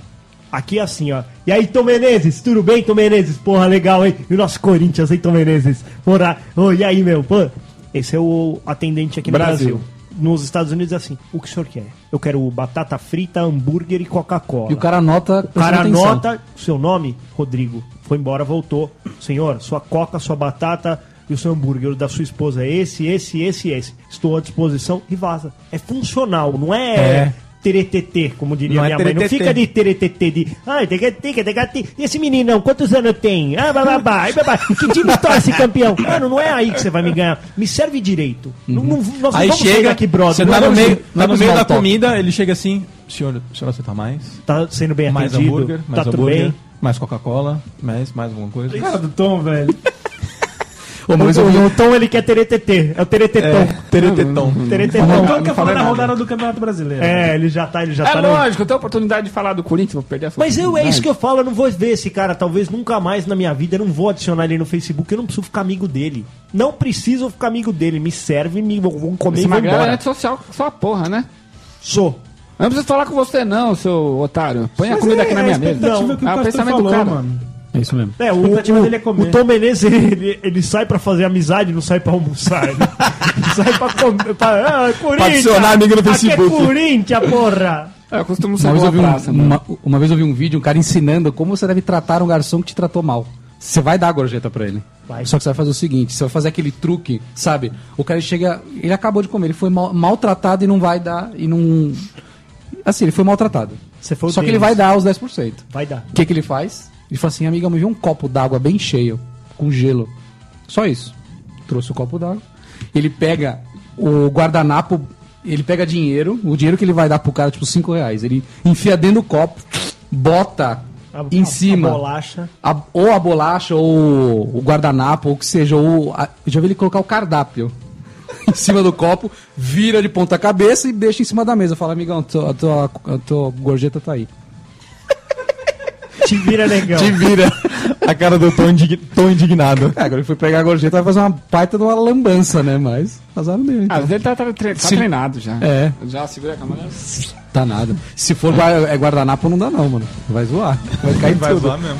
Aqui é assim, ó. E aí, Tom Menezes, tudo bem, Tom Menezes? Porra, legal, hein? E o nosso Corinthians, hein, Tom Menezes? Porra, ô, e aí, meu? Pô, esse é o atendente aqui no Brasil. Brasil. Nos Estados Unidos é assim, o que o senhor quer? Eu quero batata frita, hambúrguer e Coca-Cola. E o cara anota. O cara atenção. anota seu nome, Rodrigo. Foi embora, voltou. Senhor, sua coca, sua batata e o seu hambúrguer o da sua esposa é esse, esse, esse, esse. Estou à disposição e vaza. É funcional, não é, É. teretetê, como diria Não é minha mãe. Não fica de teretetê de. Ai. E esse meninão, quantos anos tem? Ah, bababá, ai, babá. Que time torce campeão? Mano, não é aí que você vai me ganhar. Me serve direito. Não, não, nós não Aí vamos chega, daqui, brother. você tá no meio, tá é no meio da comida, ele chega assim, senhor, senhor, você tá mais? Tá sendo bem Mais atendido. hambúrguer, mais tá tudo hambúrguer, bem. mais Coca-Cola, mais, mais alguma coisa. Cara do Tom, velho. Ô, mas o, eu vi- o Tom, ele quer teretetê. É o teretetão. É, teretetão. Teretetão. O Tom não quer falei falar da rodada do Campeonato Brasileiro. É, ele já tá, ele já É tá. no- lógico, eu tenho a oportunidade de falar do Corinthians, vou perder essa Mas eu, é isso que eu falo, eu não vou ver esse cara, talvez nunca mais na minha vida, eu não vou adicionar ele no Facebook, eu não preciso ficar amigo dele. Não preciso ficar amigo dele, me serve, me vão comer Esse e vou é embora. rede social só a porra, né? Sou. Eu não preciso falar com você não, seu otário. Põe a comida aqui na é minha a mesa. expectativa que o é o pensamento falou, do cara. mano. É isso mesmo. É, o, o, dele é comer. o Tom Menezes, ele, ele sai pra fazer amizade, não sai pra almoçar. Ele sai pra comer. Pra, ah, Corinthians! adicionar amigo no Aqui Facebook. é Corinthians, porra! É, eu costumo Uma ser vez, eu vi praça, um, mano. uma, uma vez eu vi um vídeo, um cara ensinando como você deve tratar um garçom que te tratou mal. Você vai dar a gorjeta pra ele. Vai. Só que você vai fazer o seguinte: você vai fazer aquele truque, sabe? O cara chega. Ele acabou de comer, ele foi mal- maltratado e não vai dar. E não. Assim, ele foi maltratado. Você foi o Só que ele vai dar os 10%. Vai dar. O que, que ele faz? Ele fala assim: amiga, me viu um copo d'água bem cheio, com gelo. Só isso. trouxe o copo d'água. Ele pega o guardanapo, ele pega dinheiro, o dinheiro que ele vai dar pro cara, tipo 5 reais. Ele enfia dentro do copo, bota A- em a- cima. a bolacha. a- ou a bolacha, ou o guardanapo, ou o que seja, ou. a- eu já vi ele colocar o cardápio em cima do copo, vira de ponta cabeça e deixa em cima da mesa. Fala, amigão, a tua, tua gorjeta tá aí. Te vira, negão. Te vira. A cara do Tom, indig... Tom indignado. É, agora ele foi pegar a gorjeta vai fazer uma baita de uma lambança, né? Mas azar dele. Ah, Então. mas ele tá, tá tre- tá Se- treinado já. É. Já segura a câmera. Tá nada. Se for gua- é guardanapo, não dá não, mano. Vai zoar. Vai cair Vai tudo. zoar mesmo.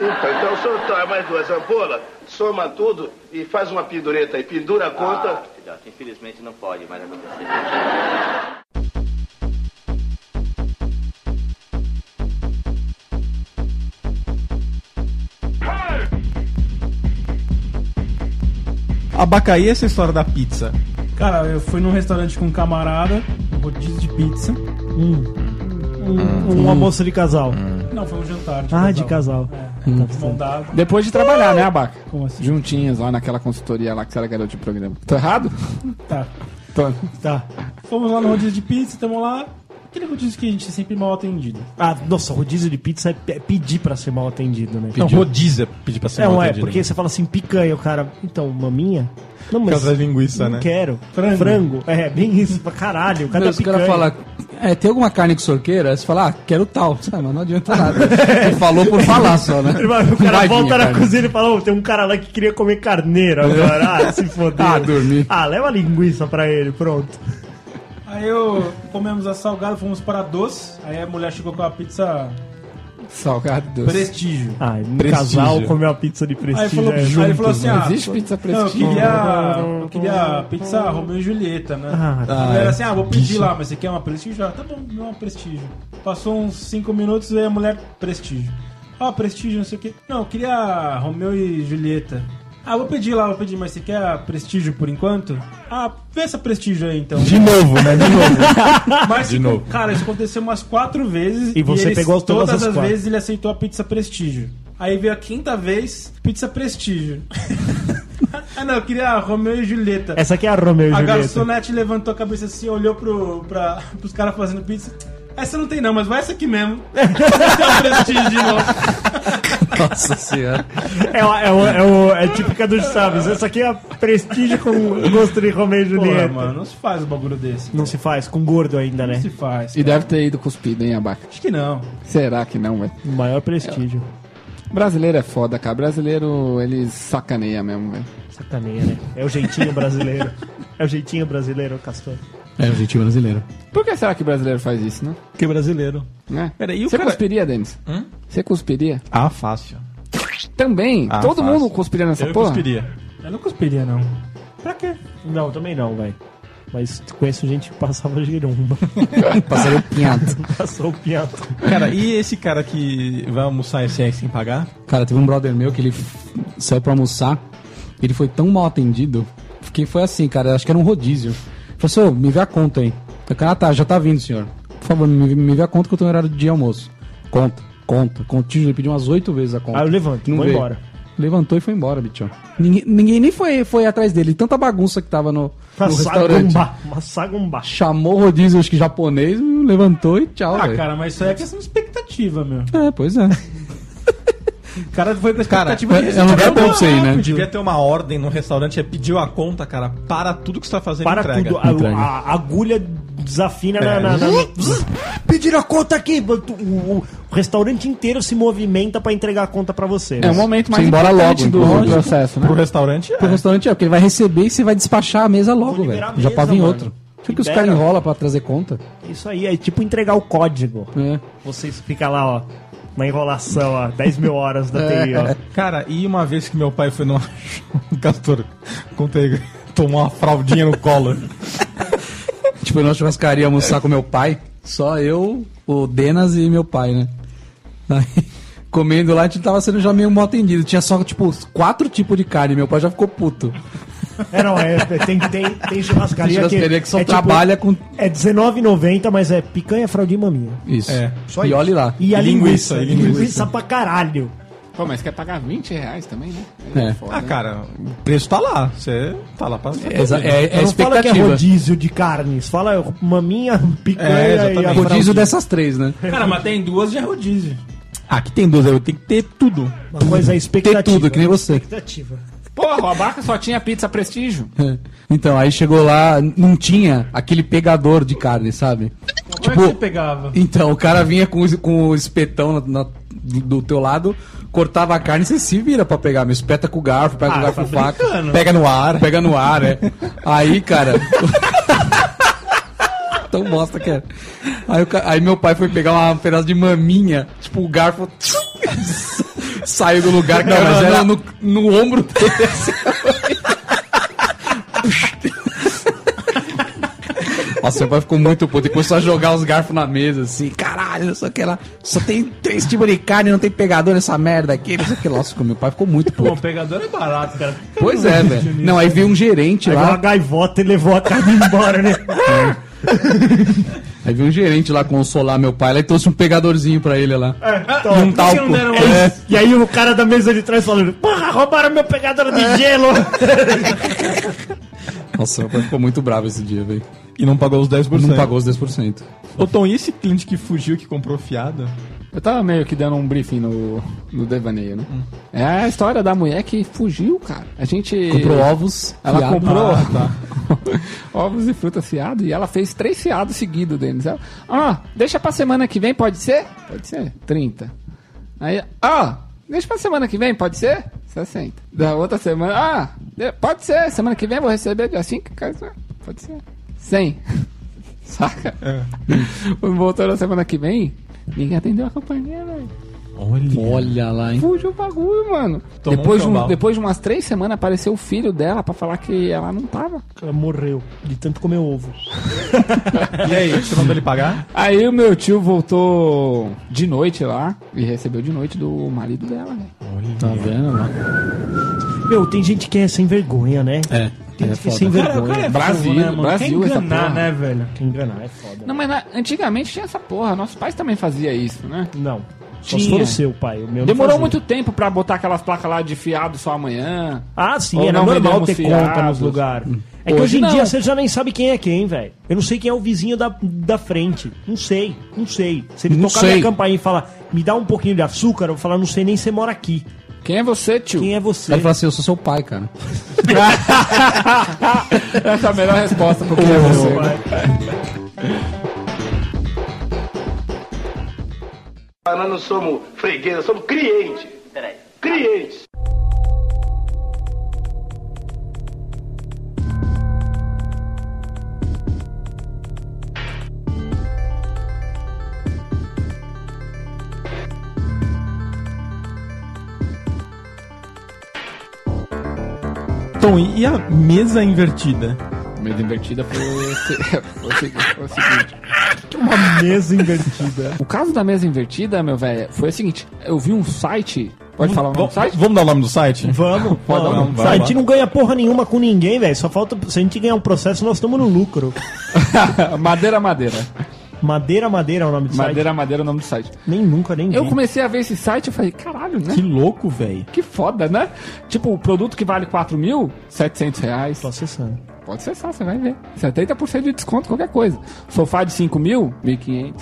Ufa, então traz mais duas ampolas, soma tudo e faz uma pendureta aí. Pendura a conta. Ah, filhote, infelizmente não pode mais acontecer. Abacaí, essa história da pizza. Cara, eu fui num restaurante com um camarada, um rodízio de pizza. Um almoço de casal. Não, foi um jantar. Ah, de casal. É, mão dada. Depois de trabalhar, né, Abaca? Como assim? Juntinhos lá naquela consultoria lá que você era garoto de programa. Tô errado? Tá. Tô. Tá. Fomos lá no rodízio de pizza, estamos lá. Aquele rodízio que a gente é sempre mal atendido. Ah, nossa, rodízio de pizza é pe- pedir pra ser mal atendido, né? Não, rodízio é pedir pra ser É, mal não é, atendido. porque você fala assim, picanha, o cara, então, maminha? Não, mas linguiça, não né? quero. Frango. É, bem isso, pra caralho. Cada Os caras picanha. falam, é, tem alguma carne com sorqueira? Aí Você fala, ah, quero tal. Ah, mas não adianta nada. Ele falou por falar só, né? O cara vai volta na carne. cozinha e fala, ô, tem um cara lá que queria comer carneiro agora. Ah, se foder. Ah, dormir. Ah, leva a linguiça pra ele, pronto. Aí eu comemos a salgada, fomos para doce. Aí a mulher chegou com a pizza Salgado doce. prestígio. Ah, no Prestígio. casal comer uma pizza de Aí, prestígio falou, é aí juntos, ele falou assim: né? ah, Existe pizza Não, eu prestígio? queria, eu queria pizza Romeu e Julieta, né? Ah, a mulher assim, ah, vou pedir lá, mas você quer uma prestígio? Ah, tá bom, me uma prestígio. Passou uns 5 minutos e a mulher, prestígio. Ah, prestígio, não sei o quê. Não, eu queria Romeu e Julieta. Ah, vou pedir lá, vou pedir, mas você quer prestígio por enquanto? Ah, vê essa prestígio aí então. De novo, né? De novo. Mas, De novo. cara, isso aconteceu umas quatro vezes. E você ele- pegou todas todas as as vezes ele aceitou a pizza prestígio. Aí veio a quinta vez, pizza prestígio. ah, não, eu queria Romeu e Julieta. Essa aqui é a Romeu e A Julieta. garçonete levantou a cabeça assim, olhou pro, pra, pros caras fazendo pizza. Essa não tem não, mas vai essa aqui mesmo. Tem um prestígio de novo. Nossa senhora. É, é, é, o- é típica dos Chaves. Essa aqui é a prestígio com gosto de Romeu e Julieta. mano, não se faz um bagulho desse. Não se faz, com gordo ainda, né? Não se faz. E deve ter ido cuspido, hein, Abaca? Acho que não. Será que não, velho? O maior prestígio. Brasileiro é foda, cara. Brasileiro, eles sacaneia mesmo, velho. Sacaneia, né? É o jeitinho brasileiro. É o jeitinho brasileiro, Castor. É, o jeitinho brasileiro. Por que será que brasileiro faz isso, né? Que brasileiro. né? Peraí, o Você cara- cuspiria, Denis? Você cuspiria? Ah, fácil. Também. Ah, Todo fácil. mundo cuspiria nessa Eu porra? cuspiria. Eu não cuspiria, não. Pra quê? Não, também não, velho. Mas conheço gente que passava giromba. Passaria o pinhado. Passou o piato. Cara, e esse cara que vai almoçar esse aí sem pagar? Cara, teve um brother meu que ele saiu pra almoçar. Ele foi tão mal atendido. Que foi assim, cara. Acho que era um rodízio. Ô, me vê a conta aí. Eu falei, ah, tá, já tá vindo, senhor. Por favor, me, me vê a conta que eu tô no horário de almoço. Conta, conta. Contínuo, ele pediu umas oito vezes a conta. Aí eu levanto, Não vou veio. embora. Levantou e foi embora, bichão. Ninguém, ninguém nem foi, foi atrás dele. Tanta bagunça que tava no, no restaurante. Sagumba. Uma sagumba. Chamou o rodízio, acho que japonês, levantou e tchau, Ah, velho. cara, mas isso aí é questão de expectativa, meu. É, pois é. O cara foi com Cara, de é um lugar bom você ir, né? Devia ter uma ordem no restaurante, é pediu a conta, cara, para tudo que você tá fazendo Para entrega. tudo. A, Entrega. a- a agulha desafina na, É. na, na- Pediram a conta aqui. O, o- o restaurante inteiro se movimenta pra entregar a conta pra você. É o momento mais Você embora importante logo, do processo, né? Pro restaurante, Pro é. restaurante é, porque ele vai receber e você vai despachar a mesa logo, velho. Já vir mano. outro. Por que os caras enrolam pra trazer conta? Isso aí é tipo entregar o código. É. Vocês ficam lá, ó, na enrolação, ó, 10 mil horas da TI, ó. Cara, e uma vez que meu pai foi numa. Castor, contei, tomou uma fraldinha no colo. Tipo, eu na churrascaria almoçar com meu pai, só eu, o Denas e meu pai, né? Aí, comendo lá, a gente tava sendo já meio mal atendido. Tinha só, tipo, quatro tipos de carne. Meu pai já ficou puto. É, não, é, tem, tem, tem churrascaria, Churrascaria que só é tipo- trabalha com. É R$19,90, mas é picanha, fraldinha e maminha. Isso. É. Só e isso. olhe lá. E a linguiça. linguiça, e linguiça. linguiça. pra caralho. Pô, mas quer pagar 20 reais também, né? Aí É. foda, Ah, né? cara, o preço tá lá. Você tá lá pra. É, é, é não fala que é expectativa. rodízio de carnes, fala maminha, picanha É, e a. Rodízio fraldinha. dessas três, né? Cara, mas tem duas de rodízio. Aqui tem duas, eu tenho que ter tudo. Uma coisa é expectativa. Ter tudo, que nem você. Expectativa. Porra, o abaca só tinha pizza prestígio. Então, aí chegou lá, não tinha aquele pegador de carne, sabe? Como é Tipo, que você pegava? Então, o cara vinha com, o- com o espetão na- na- do, teu lado, cortava a carne e você se vira pra pegar. Me espeta com o garfo, pega com o garfo tá faca. Pega no ar. Pega no ar, é. Aí, cara. Tão bosta que é. Aí, aí meu pai foi pegar uma- um pedaço de maminha, tipo, o garfo saiu do lugar, mas era no, no ombro dele. Nossa, meu pai ficou muito puto e começou a jogar os garfos na mesa, assim, caralho, não sei o que lá. Só tem três tipos de carne, não tem pegador nessa merda aqui, não sei o que lá. Nossa, meu pai ficou muito puto. o pegador é barato, cara. Pois é, velho. Não, aí veio um gerente uma lá. gaivota e levou a carne embora, né? Aí veio um gerente lá consolar meu pai, lá e trouxe um pegadorzinho pra ele lá. Então, E um não talco. É? E aí o cara da mesa de trás falando, porra, roubaram meu pegador de gelo. Nossa, meu pai ficou muito bravo esse dia, velho. E não pagou os 10%. Não pagou os 10%. Ô Tom, e esse cliente que fugiu, que comprou fiada? Eu tava meio que dando um briefing no, no devaneio, né? É a história da mulher que fugiu, cara. A gente. Comprou ovos. Ela fiado. comprou Ah, ovos e frutas fiados e ela fez três fiados seguidos, Denis. Ela, Ah, deixa pra semana que vem, pode ser? Pode ser. 30. Aí, ah, deixa pra semana que vem, pode ser? 60. Da outra semana, ah, de- pode ser, semana que vem eu vou receber dia 5, pode ser. 100. Saca? Voltou na semana que vem, ninguém atendeu a campainha, velho. Olha. Olha lá, hein? Fugiu o bagulho, mano. Tomou Depois um de, um- depois de umas três semanas apareceu o filho dela pra falar que ela não tava. Ela morreu de tanto comer ovo. E aí, você mandou ele pagar? Aí o meu tio voltou de noite lá e recebeu de noite do marido dela, velho. Tá vendo lá? Meu, tem gente que é sem vergonha, né? É. Tem É é foda. sem Cara, o vergonha. cara é Brasil, Brasil, né, mano? Brasil, Quer essa enganar, porra. né, velho? Que enganar é foda. Não, mas na- antigamente tinha essa porra. Nossos pais também faziam isso, né? Não. Só Tinha. se for o seu pai. O meu Demorou fazia. muito tempo pra botar aquelas placas lá de fiado só amanhã. Ah, sim, Ou era não normal ter fiados. conta nos lugares. É que Hoje hoje em não. dia você já nem sabe quem é quem, velho. Eu não sei quem é o vizinho da, da frente. Não sei, não sei. Se ele Não tocar sei. minha campainha e falar, me dá um pouquinho de açúcar, eu vou falar, não sei nem se você mora aqui. Quem é você, tio? Quem é você? Ele fala assim, eu sou seu pai, cara. Essa é a melhor resposta pro quem é você. Nós não somos fregueses, somos clientes. Peraí. Clientes. Tom, e a mesa invertida? Mesa invertida foi, o foi o o seguinte. Uma mesa invertida. O caso da mesa invertida, meu velho, foi o seguinte. Eu vi um site... Pode falar o nome do site? Vamos dar o nome do site? Vamos, Pode dar vamos. um- vai, a vai. gente não ganha porra nenhuma com ninguém, velho. Só falta. Se a gente ganhar um processo, nós estamos no lucro. madeira Madeira. Madeira Madeira é o nome do Madeira Madeira é o nome do site. site. Nem nunca, nem Eu vi. comecei a ver esse site e falei, caralho, né? Que louco, velho. Que foda, né? Tipo, o produto que vale 4 mil, 700 reais. Tô acessando. Pode acessar, você vai ver. 70% de desconto, qualquer coisa. Sofá de 5 mil, 1.500.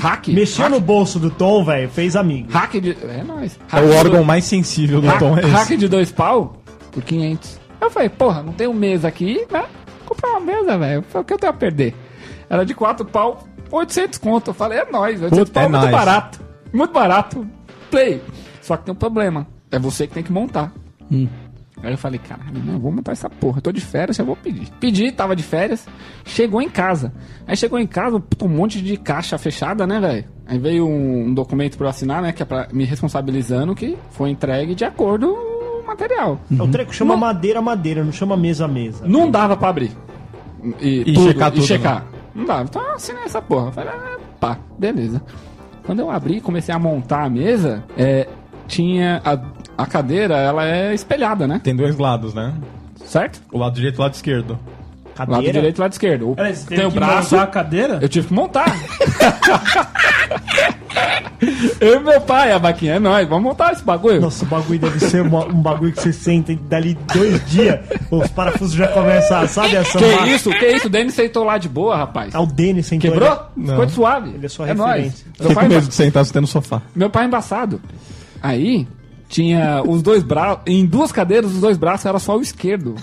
Hack. Mexeu hack, no bolso do Tom, velho, fez amigo. hack de... É nóis. É Hack o de órgão do- mais sensível do hack, Tom, é hack de dois pau, por 500. Eu falei, porra, não tem um mesa aqui, né? Comprar uma mesa, velho. O que eu tenho a perder? Era de 4 pau, 800 conto. Eu falei, é nóis. 800 Puta, pau é é muito nóis. barato. Muito barato. Play. Só que tem um problema. É você que tem que montar. Aí eu falei, caralho, não, eu vou montar essa porra. Eu tô de férias, eu vou pedir. Pedi, tava de férias, chegou em casa. Aí chegou em casa, um monte de caixa fechada, né, velho? Aí veio um, um documento pra eu assinar, né, que é pra me responsabilizando que foi entregue de acordo com o material. É o treco chama Não- madeira madeira, não chama mesa mesa. Não dava pra abrir. E, E checar tudo, né? E checar. Não dava. Então eu assinei essa porra. Eu Falei, ah, pá, beleza. Quando eu abri e comecei a montar a mesa, é, tinha a, a cadeira, ela é espelhada, né? Tem dois lados, né? certo? O lado direito e o lado esquerdo. Cadeira. Lado direito e lado esquerdo. O, Peraí, tem o braço. a cadeira? Eu tive que montar. Eu e meu pai, a vaquinha, é nóis, vamos montar esse bagulho. Nossa, o bagulho deve ser uma- um bagulho que você senta e dali dois dias os parafusos já começam, a, sabe, a que isso, que isso, o Denis sentou lá de boa, rapaz. Ah, o Denis sentou Quebrou? Não. Ficou de suave. Ele é sua nóis. referência. Meu Fiquei pai, medo de sentar você no sofá. meu pai é embaçado. Aí, tinha os dois braços, em duas cadeiras, os dois braços era só o esquerdo.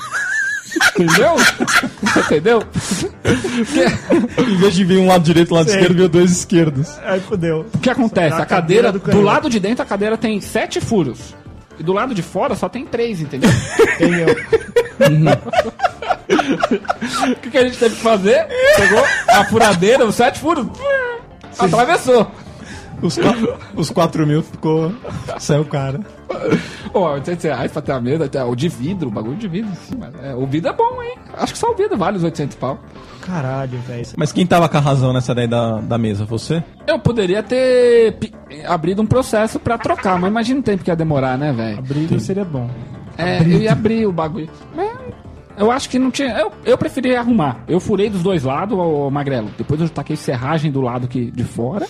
Entendeu? Entendeu? Em vez de vir um lado direito e um lado Sei. esquerdo, veio dois esquerdos. Aí fudeu. O que acontece? A A cadeira, cadeira do do, lado de dentro, a cadeira tem sete furos. E do lado de fora só tem três, entendeu? Entendeu? O que, que a gente teve que fazer? Pegou a furadeira, os sete furos, atravessou. Os, qua- os 4 mil ficou. Saiu cara. Pô, 800 reais pra ter a mesa, até o de vidro, o bagulho de vidro. sim, mas, é, o vidro é bom, hein? Acho que só o vidro vale os 800 pau. Caralho, velho. Mas quem tava com a razão nessa daí da, da mesa? Você? Eu poderia ter abrido um processo pra trocar, mas imagina o tempo que ia demorar, né, velho? Abrir seria bom. É, eu ia abrir o bagulho. Mas eu acho que não tinha. Eu, eu preferi arrumar. Eu furei dos dois lados, o magrelo. Depois eu taquei serragem do lado que, de fora.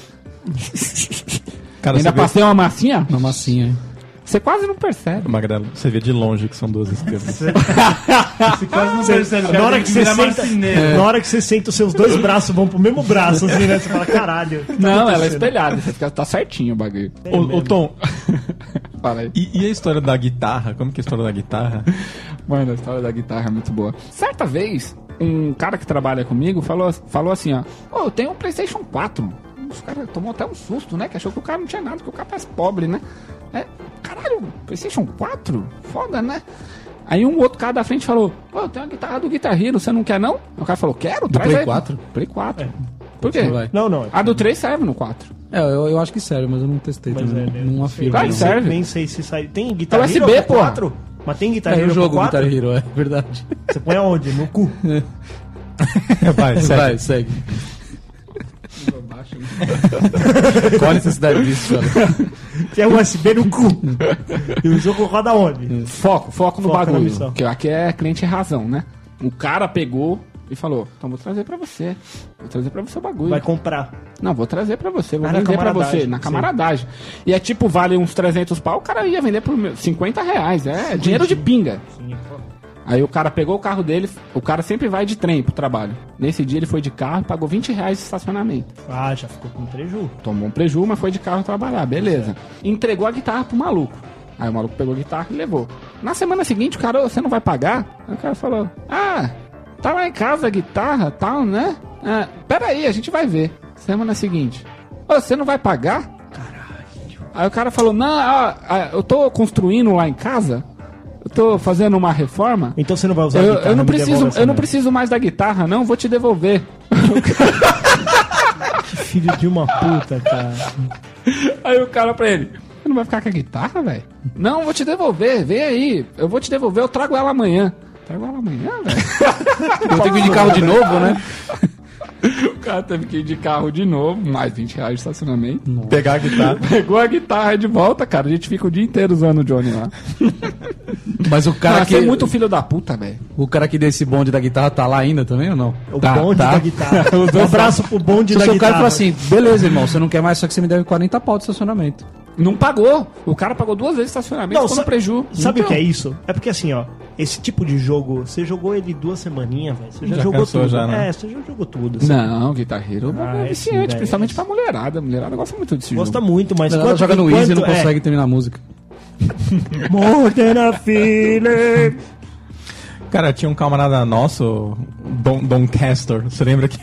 Cara, Ainda você vê, passei uma massinha. Uma massinha, hein? Você quase não percebe. Magrelo, você vê de longe que são duas esquerdas. Você quase não percebe. Na hora que você senta, marceneiro. na hora que você senta, os seus dois braços vão pro mesmo braço, assim, né? Você fala, caralho. tá Não, ela é espelhada. Você fica, tá certinho o bagulho. ô, ô, Tom, Fala aí. e, e a história da guitarra? Como que é a história da guitarra? Mano, a história da guitarra é muito boa. Certa vez, um cara que trabalha comigo falou, falou assim, ó. Ô, eu tenho um Playstation 4. Os caras tomou até um susto, né? Que achou que o cara não tinha nada, que o cara parece pobre, né? É, caralho, Playstation 4? Foda, né? Aí um outro cara da frente falou, ô, eu tenho uma guitarra do Guitar Hero, você não quer não? O cara falou, quero, traz Play aí. 4? Play 4. Por quê? Não. Não, não. A do 3 serve no 4. É, eu, eu acho que serve, mas eu não testei Mas também. é, né? não afirmo. Sei, serve. nem sei se sai. Tem guitarra É USB, Hero porra. 4? Mas tem guitarra É, Hero eu jogo pro 4? Guitar Hero, é verdade. Você põe aonde? No cu. Vai, segue. Vai, segue. Qual a necessidade disso, cara? Tem USB no cu. E o jogo roda onde? Foco, foco no Foco na bagulho. missão. Que aqui é cliente razão, né? O cara pegou e falou: Então vou trazer pra você. Vou trazer pra você o bagulho. Vai comprar. Não, vou trazer pra você, vou Ah, na vender pra camaradagem, você, na sim. camaradagem. E é tipo, vale uns 300 pau, o cara ia vender por meu- 50 reais. É dinheiro de pinga. Sim, pô. Aí o cara pegou o carro dele, o cara sempre vai de trem pro trabalho. Nesse dia ele foi de carro e pagou 20 reais de estacionamento. Ah, já ficou com preju. Tomou um preju, mas foi de carro trabalhar, beleza. Entregou a guitarra pro maluco. Aí o maluco pegou a guitarra e levou. Na semana seguinte, o cara, "Ô, você não vai pagar? Aí o cara falou, ah, tá lá em casa a guitarra, tal, né? Ah, pera aí, a gente vai ver. Semana seguinte, "Ô, você não vai pagar? Caralho. Aí o cara falou, não, ah, eu tô construindo lá em casa, tô fazendo uma reforma. Então você não vai usar Eu, a guitarra, eu não preciso, eu não preciso mais da guitarra, não, vou te devolver. Filho de uma puta, cara. Aí o cara pra ele, você não vai ficar com a guitarra, velho? Não, vou te devolver, vem aí. Eu vou te devolver, eu trago ela amanhã. Trago ela amanhã, velho? Eu tenho que ir de carro de novo, né? o cara teve que ir de carro de novo, mais 20 reais de estacionamento. Pegar a guitarra. Pegou a guitarra de volta, cara. A gente fica o dia inteiro usando o Johnny lá. Mas o cara que. é muito filho da puta, velho. O cara que desse bonde da guitarra tá lá ainda também ou não? O tá, bonde tá. da guitarra. Um abraço pro bonde Se da o seu cara guitarra. fala assim, beleza, irmão, você não quer mais, só que você me deve 40 pau de estacionamento. Não pagou. O cara pagou duas vezes estacionamento, Não, sa- preju. Sabe o Então, que é isso? É porque assim, ó, esse tipo de jogo, você jogou ele duas semaninhas, velho. Você já, Já jogou tudo. já, né? É, você já jogou tudo. assim. Não, guitarreiro Ah, é esse viciante, velho, principalmente esse- pra mulherada. A mulherada gosta muito desse Gosta jogo. muito, mas Ela joga no Easy e não é, consegue terminar a música. More than a feeling. Cara, tinha um camarada nosso, Don, Don Castor. Você lembra que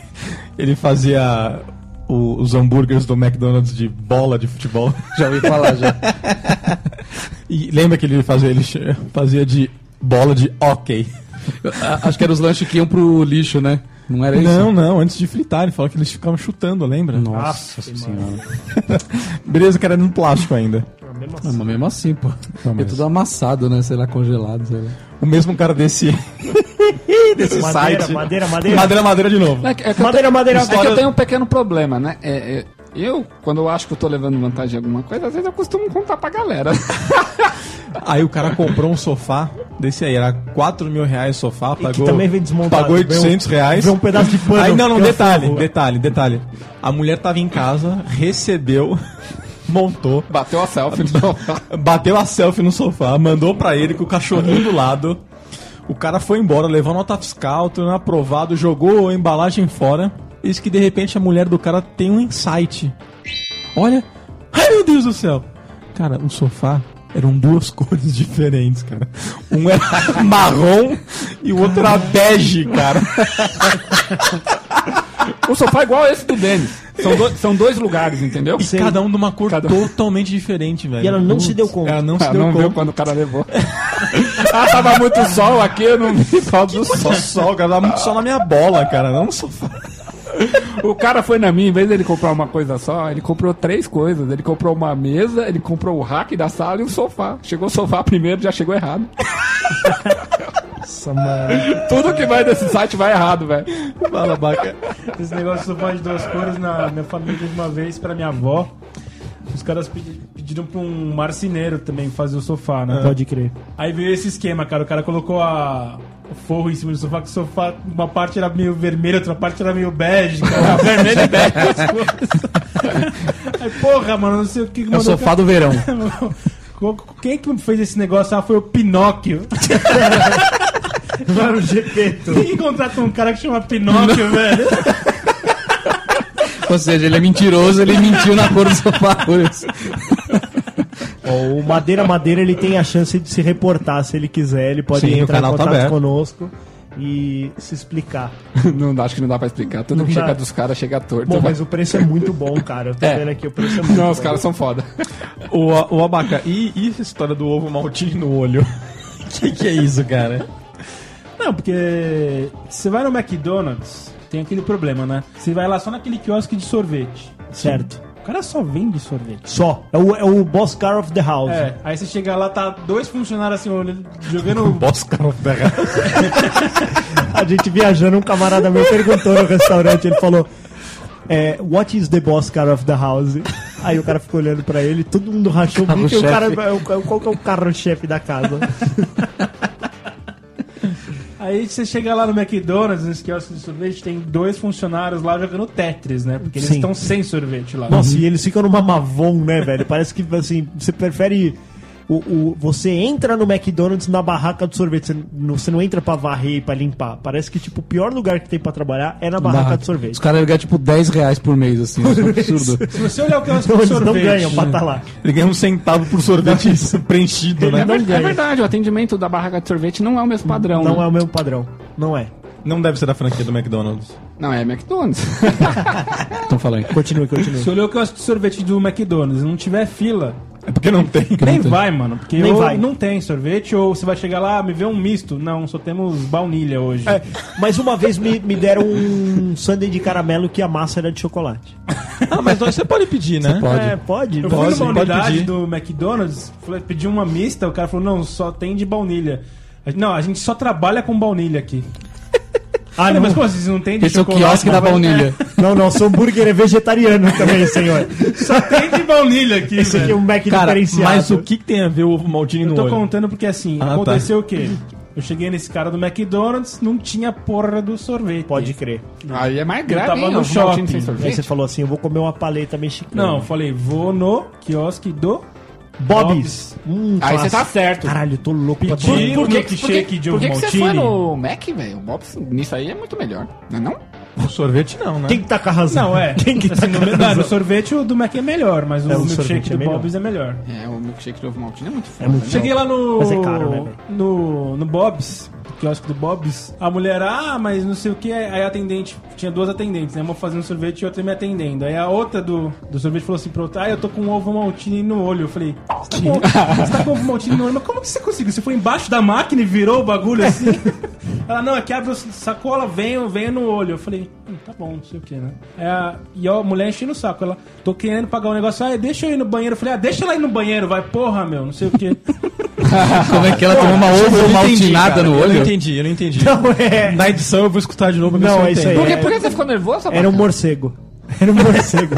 ele fazia o- os hambúrgueres do McDonald's de bola de futebol? Já ouvi falar, já. E lembra que ele fazia, ele fazia de bola de hockey? A- Acho que eram os lanches que iam pro lixo, né? Não era isso? Não, não, antes de fritar, ele falou que eles ficavam chutando, lembra? Nossa Aff, senhora. Beleza, que era no plástico ainda. Ah, Mas mesmo assim, pô. Não, É mas- tudo amassado, né? Sei lá, congelado, sei lá. O mesmo cara desse, desse Madeira, site. madeira, madeira. Madeira, madeira de novo. É que, é que Madeira, te- madeira. É que eu tenho um pequeno problema, né? É, é, eu, quando eu acho que eu tô levando vantagem em alguma coisa, às vezes eu costumo contar pra galera. Aí o cara comprou um sofá desse aí, era 4 mil reais o sofá, pagou, também vem desmontado. pagou Vem um- 800 reais. vem um pedaço de pano Aí não, não, é detalhe, detalhe, detalhe. A mulher tava em casa, recebeu, montou, Bateu a selfie no sofá. bateu a selfie no sofá, mandou pra ele com o cachorrinho do lado. O cara foi embora, levou nota fiscal, tudo aprovado, jogou a embalagem fora. Eis que de repente a mulher do cara tem um insight. Olha, ai meu Deus do céu. Cara, o sofá eram duas cores diferentes, cara. Um era marrom e o outro era bege, cara. O sofá é igual esse do Denis. São, do- são dois lugares, entendeu? E cada um de uma cor Cada- totalmente diferente, velho. E ela não se deu conta. Ela não se Ah, deu não viu conta. quando o cara levou. ah, tava muito sol aqui, eu não vi só do Só sol. sol, cara. Dá muito sol na minha bola, cara. Não no sofá. O cara foi na minha, em vez dele comprar uma coisa só, ele comprou três coisas. Ele comprou uma mesa, ele comprou o rack da sala e o sofá. Chegou o sofá primeiro, já chegou errado. Nossa, mano. Tudo que vai desse site vai errado, velho. Fala, baca. Esse negócio de sofá de duas cores na minha família teve uma vez pra minha avó. Os caras pedi- pediram pra um marceneiro também fazer o sofá, né? Pode crer. Aí veio esse esquema, cara. O cara colocou a, o forro em cima do sofá, que o sofá, uma parte era meio vermelha, outra parte era meio bege, cara. Vermelho e bege. as. Aí, porra, mano, não sei o que É o sofá do verão. Quem que fez esse negócio? Ah, foi o Pinóquio. Era o Gepeto. Quem contrata um cara que chama Pinóquio, velho? Ou seja, ele é mentiroso, ele mentiu na cor do sofá. por. Ó, o Madeira Madeira ele tem a chance de se reportar se ele quiser. Ele pode Sim, o entrar em canal tá contato aberto. conosco e se explicar. Não, dá- acho que não dá pra explicar. Tudo que dá. chega dos caras chega torto. Bom, mas o preço é muito bom, cara. Eu tô É. vendo aqui, o preço é muito Não, bom. os caras são foda. O, o Abaca, e, e essa história do ovo maltine no olho? que que é isso, cara? Não, porque você vai no McDonald's, tem aquele problema, né? Você vai lá só naquele quiosque de sorvete. Certo. O cara só vende sorvete. Só. É o, é o boss car of the house. É, aí você chega lá, tá dois funcionários assim, olhando, jogando. Boss cara of the house. A gente viajando, um camarada meu perguntou no restaurante, ele falou. É, what is the boss car of the house? Aí o cara ficou olhando pra ele, todo mundo rachou o bico e o cara. é o- Qual que é o carro-chefe da casa? Aí você chega lá no McDonald's, nesse quiosque de sorvete, tem dois funcionários lá jogando Tetris, né? Porque eles Sim. estão sem sorvete lá. Nossa, e eles ficam numa Mavon, né, velho? Parece que, assim, você prefere... O, o- você entra no McDonald's na barraca do sorvete, você não, você não entra pra varrer e pra limpar. Parece que, tipo, o pior lugar que tem pra trabalhar é na barraca Barraca. de sorvete. Os caras ganham tipo 10 reais por mês, assim. Isso é um absurdo. Se você olhar o quiosque Então de eles não sorvete... ganham pra tá lá. Ele ganha um centavo por sorvete preenchido, né? É, é verdade, o atendimento da barraca de sorvete não é o mesmo padrão. Não né? é o mesmo padrão. Não é. Não deve ser da franquia do McDonald's. Não, é McDonald's. Então fala aí. Continue, continue. Se olhou o quiosque de sorvete do McDonald's e não tiver fila, É porque não tem. nem vai, mano. Porque Nem ou vai. não tem sorvete, ou você vai chegar lá, me vê um misto. Não, só temos baunilha hoje. É, mas uma vez me, me deram um sundae de caramelo que a massa era de chocolate. Ah, mas você pode pedir, né? pode. É, pode. Eu Pode, fui numa unidade do McDonald's, falei, pedi uma mista, o cara falou, não, só tem de baunilha. Não, a gente só trabalha com baunilha aqui. Ah, Não, mas como vocês não tem de Esse é o chocolate? quiosque da baunilha. não, não, seu hambúrguer é vegetariano também, senhor. Só tem de baunilha aqui, Esse aqui é um. Mac Cara, diferenciado. mas o que, que tem a ver o ovo maltine Eu no tô olho? contando porque assim, Ah, tá. aconteceu o quê? Eu cheguei nesse cara do McDonald's, não tinha porra do sorvete. Pode crer. Aí é mais Eu grave, tava hein? no maltine shopping. sem Aí sorvete. você falou assim, eu vou comer uma paleta mexicana. Não, eu falei, vou no quiosque do Bob's. Hum, Aí você tá certo. Caralho, eu tô louco pra Pedi tomar. um que- milkshake de por ovo que, que você foi no Mac, velho? O Bob's nisso aí é muito melhor. Não é não? O sorvete não, né? Quem que tá com a razão? Não, é. Quem que tá Assim, com no, a não, razão? no sorvete o do Mac é melhor, mas o É, o milkshake sorvete é do melhor. Bob's é melhor. É, o milkshake do ovo maltine é muito foda. É muito Cheguei lá no. Mas é caro, né, no, no Bob's, quiosque do Bob's. A mulher, ah, mas não sei o que. Aí a atendente, tinha duas atendentes, né? Uma fazendo sorvete e outra me atendendo. Aí a outra do, do sorvete falou assim pra outra: Ah, eu tô com um ovo maltine no olho. Eu falei: Você tá com, você tá com ovo maltine no olho? Mas como que você conseguiu? Você foi embaixo da máquina e virou o bagulho assim? Ela, não, aqui abre a sacola, vem, vem no olho. Eu falei, tá bom, não sei o que, né? É, e a mulher enchendo o saco. Ela, tô querendo pagar um negócio, ah, deixa eu ir no banheiro. Eu falei, ah, deixa ela ir no banheiro, vai, porra, meu, não sei o que. Como é que ela tomou uma ovo não entendi, maltinada no Eu não olho? entendi, eu não entendi. Não, é... Na edição eu vou escutar de novo pra ver Não, se eu é entendo. aí. Por que, É. por que você ficou nervoso, Era um morcego. Era um morcego.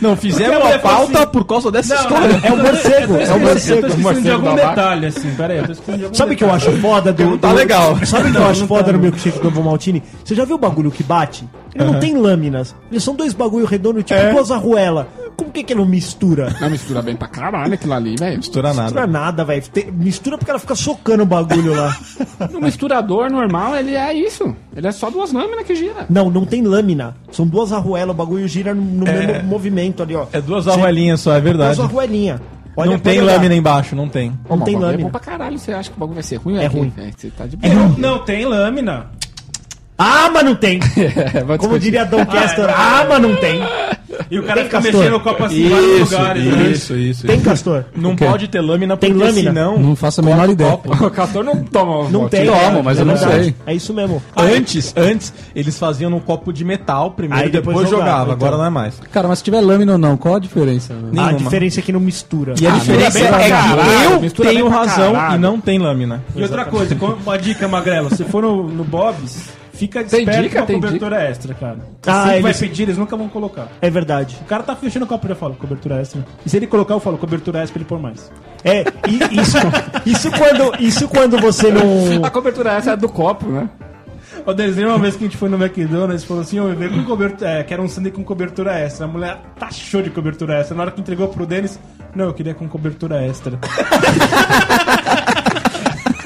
Não, fizeram a pauta assim- por causa dessa Não, história. É o morcego, é o Eu morcego. tô esquecendo de algum detalhe, assim. Pera aí, eu tô esquecendo de algum Sabe o que eu acho foda do. Tá legal. Sabe o que eu acho não foda tá, no milkshake do Maltini? Você já viu o bagulho que bate? Ele não tem lâminas. Eles são dois bagulho redondo, tipo duas arruelas. Como que que não mistura? Não mistura bem pra caralho aquilo ali, velho. Mistura Mistura nada. nada, velho. Mistura porque ela fica socando o bagulho lá. No misturador normal, ele é isso. Ele é só duas lâminas que gira. Não, não tem lâmina. São duas arruelas, o bagulho gira no, no mesmo movimento ali, ó. É duas arruelinhas só, é verdade. Duas arruelinhas. Olha, Não tem lâmina embaixo, não tem. Não tem É lâmina. bom pra caralho. Você acha que o bagulho vai ser ruim? É ruim. É, Você tá de É boa. ruim. Não tem lâmina. Ah, mas não tem. É, Como discutir. diria Dom Castor. Ah, mas não tem. E o cara Tem fica castor. mexendo o copo assim em vários Isso, lugares. né? isso, isso. Tem, Castor? Não pode ter lâmina Tem porque lâmina? senão... Não faço a menor ideia. O Castor não toma. Não tem. Toma, mas é eu não verdade. sei. É isso mesmo. Antes, antes, eles faziam num copo de metal primeiro, Aí depois depois, jogava, jogava. então. Agora não é mais. Cara, mas se tiver lâmina ou não, qual a diferença? A Nenhuma. diferença é que não mistura. E a Ah, diferença é pra que caralho, eu mistura tenho razão caralho. e não tem lâmina. E outra coisa, uma dica, Magrelo, se for no, no Bob's, fica Tem esperto dica, com a tem cobertura extra, cara. Ah, que vai eles- pedir, eles nunca vão colocar. É verdade. O cara tá fechando o copo e já fala, cobertura extra. E se ele colocar, eu falo, cobertura extra pra ele pôr mais. É, e isso, isso quando, isso quando você não. A cobertura essa é do copo, né? O desenho, uma vez que a gente foi no McDonald's, falou assim, eu veio com cobertura, é, quero um sanduíche com cobertura extra. A mulher taxou de cobertura extra. Na hora que entregou pro Denis, não, eu queria com cobertura extra.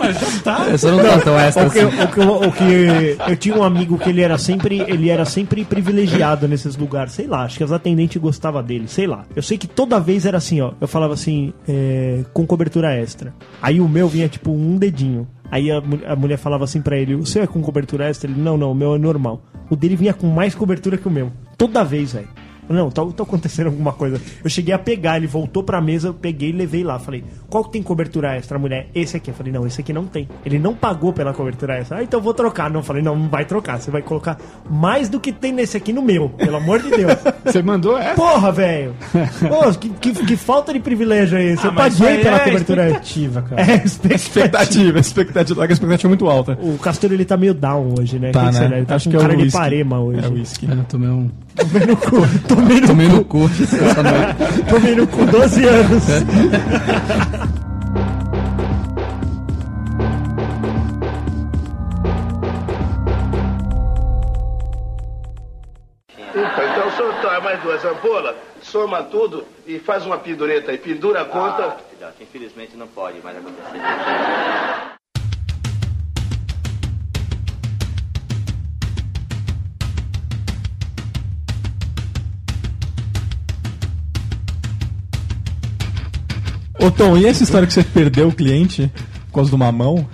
Mas já tá. Não tá tão extra O que, assim. o que, o que eu tinha um amigo que ele era sempre ele era sempre privilegiado nesses lugares, sei lá, acho que as atendentes gostavam dele, sei lá. Eu sei que toda vez era assim, ó, eu falava assim, é, com cobertura extra. Aí o meu vinha tipo um dedinho. Aí a, mu- a mulher falava assim pra ele: O seu é com cobertura extra? Ele: Não, não, o meu é normal. O dele vinha com mais cobertura que o meu. Toda vez, velho. Não, tá, tá acontecendo alguma coisa. Eu cheguei a pegar, ele voltou pra mesa, eu peguei e levei lá. Falei, qual que tem cobertura extra? Mulher, esse aqui. Eu falei, não, esse aqui não tem. Ele não pagou pela cobertura extra. Ah, então eu vou trocar. Não, eu falei, não, não vai trocar. Você vai colocar mais do que tem nesse aqui no meu. Pelo amor de Deus. Você mandou essa? Porra, velho. Pô, que, que, que falta de privilégio é esse? eu Ah, mas paguei isso pela é cobertura extra. expectativa, cara. É, expectativa. Expectativa, expectativa, a expectativa é muito alta. O Castor ele tá meio down hoje, né? Tá, né? será? Ele tá Acho com que é o cara de whisky. parema hoje. É o whisky. É, eu tomei um. Tomei no cu. Tomei no, Tomei no cu essa noite. tomei no cu 12 anos. Ufa, então o senhor traz mais duas ampolas, soma tudo e faz uma pendureta aí. Pendura a conta. Ah, filhote, infelizmente não pode mais acontecer. Ô Tom, e essa história que você perdeu o cliente por causa do mamão?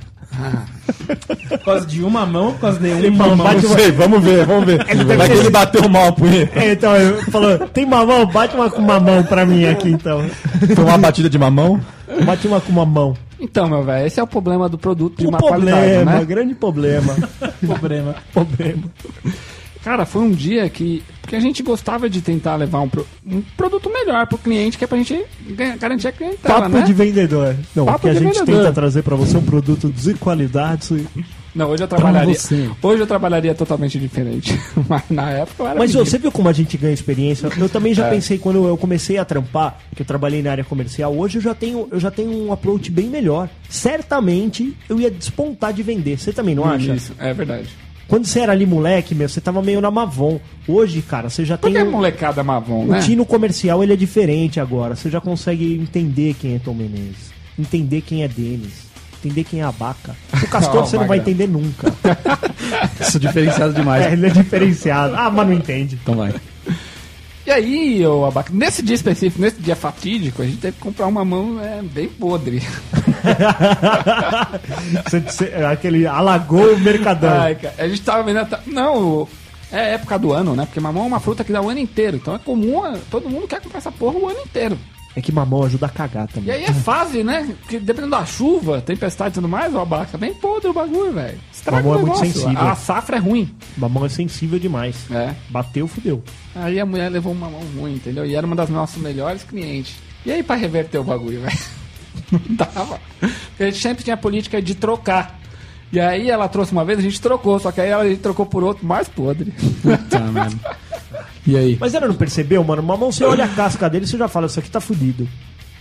Por causa de uma mão, por causa de uma mamão, mão. bate Não uma- sei, vamos ver, vamos ver. deve Vai que ele bateu mal a punheta. É, então, ele falou, tem mamão? Bate uma com mamão pra mim aqui, então. Foi uma batida de mamão? Bate uma com mamão. Então, meu velho, esse é o problema do produto de Um má problema, qualidade, né? grande problema. problema. problema. Cara, foi um dia que, que a gente gostava de tentar levar um, pro- um produto melhor pro cliente, que é pra gente garantir a clientela, Papo né? de vendedor. Não, Papo que a gente vendedor. tenta trazer pra você é um produto de qualidade. Não, hoje eu trabalharia. você. Hoje eu trabalharia totalmente diferente. Mas na época eu era. Mas menino. você viu como a gente ganha experiência? Eu também já pensei quando eu comecei a trampar, que eu trabalhei na área comercial, hoje eu já tenho, eu já tenho um approach bem melhor. Certamente eu ia despontar de vender. Você também não acha? Isso, é verdade. Quando você era ali moleque, meu, você tava meio na Mavon. Hoje, cara, você já Por tem que um- molecada mavon, o né? tino comercial, ele é diferente agora. Você já consegue entender quem é Tom Menezes, entender quem é Denis, entender quem é Abaca. O Castor Oh, você não vai entender nunca. Sou diferenciado demais. É, ele é diferenciado. Ah, mas não entende. Então vai. E aí, ô Abaca, nesse dia específico, nesse dia fatídico, a gente teve que comprar uma mão é, bem podre. Aquele alagou o mercadão. Ai, cara, a gente tava vendo. até- Não, é época do ano, né? Porque mamão é uma fruta que dá o ano inteiro. Então é comum, todo mundo quer comprar essa porra o ano inteiro. É que mamão ajuda a cagar E também. aí é fase, né? Porque dependendo da chuva, tempestade e tudo mais, o abaca é bem podre o bagulho, velho. Estraga Mamão o é muito sensível. A safra é ruim. Mamão é sensível demais. É. Bateu, fudeu. Aí a mulher levou uma mão ruim, entendeu? E era uma das nossas melhores clientes. E aí pra reverter o bagulho, velho? Não dava. Porque a gente sempre tinha a política de trocar. E aí ela trouxe uma vez, a gente trocou, só que aí ela- a gente trocou por outro mais podre. Tá, mano. E aí? Mas ela não percebeu, mano? Mamão, você olha a casca dele e você já fala, isso aqui tá fudido.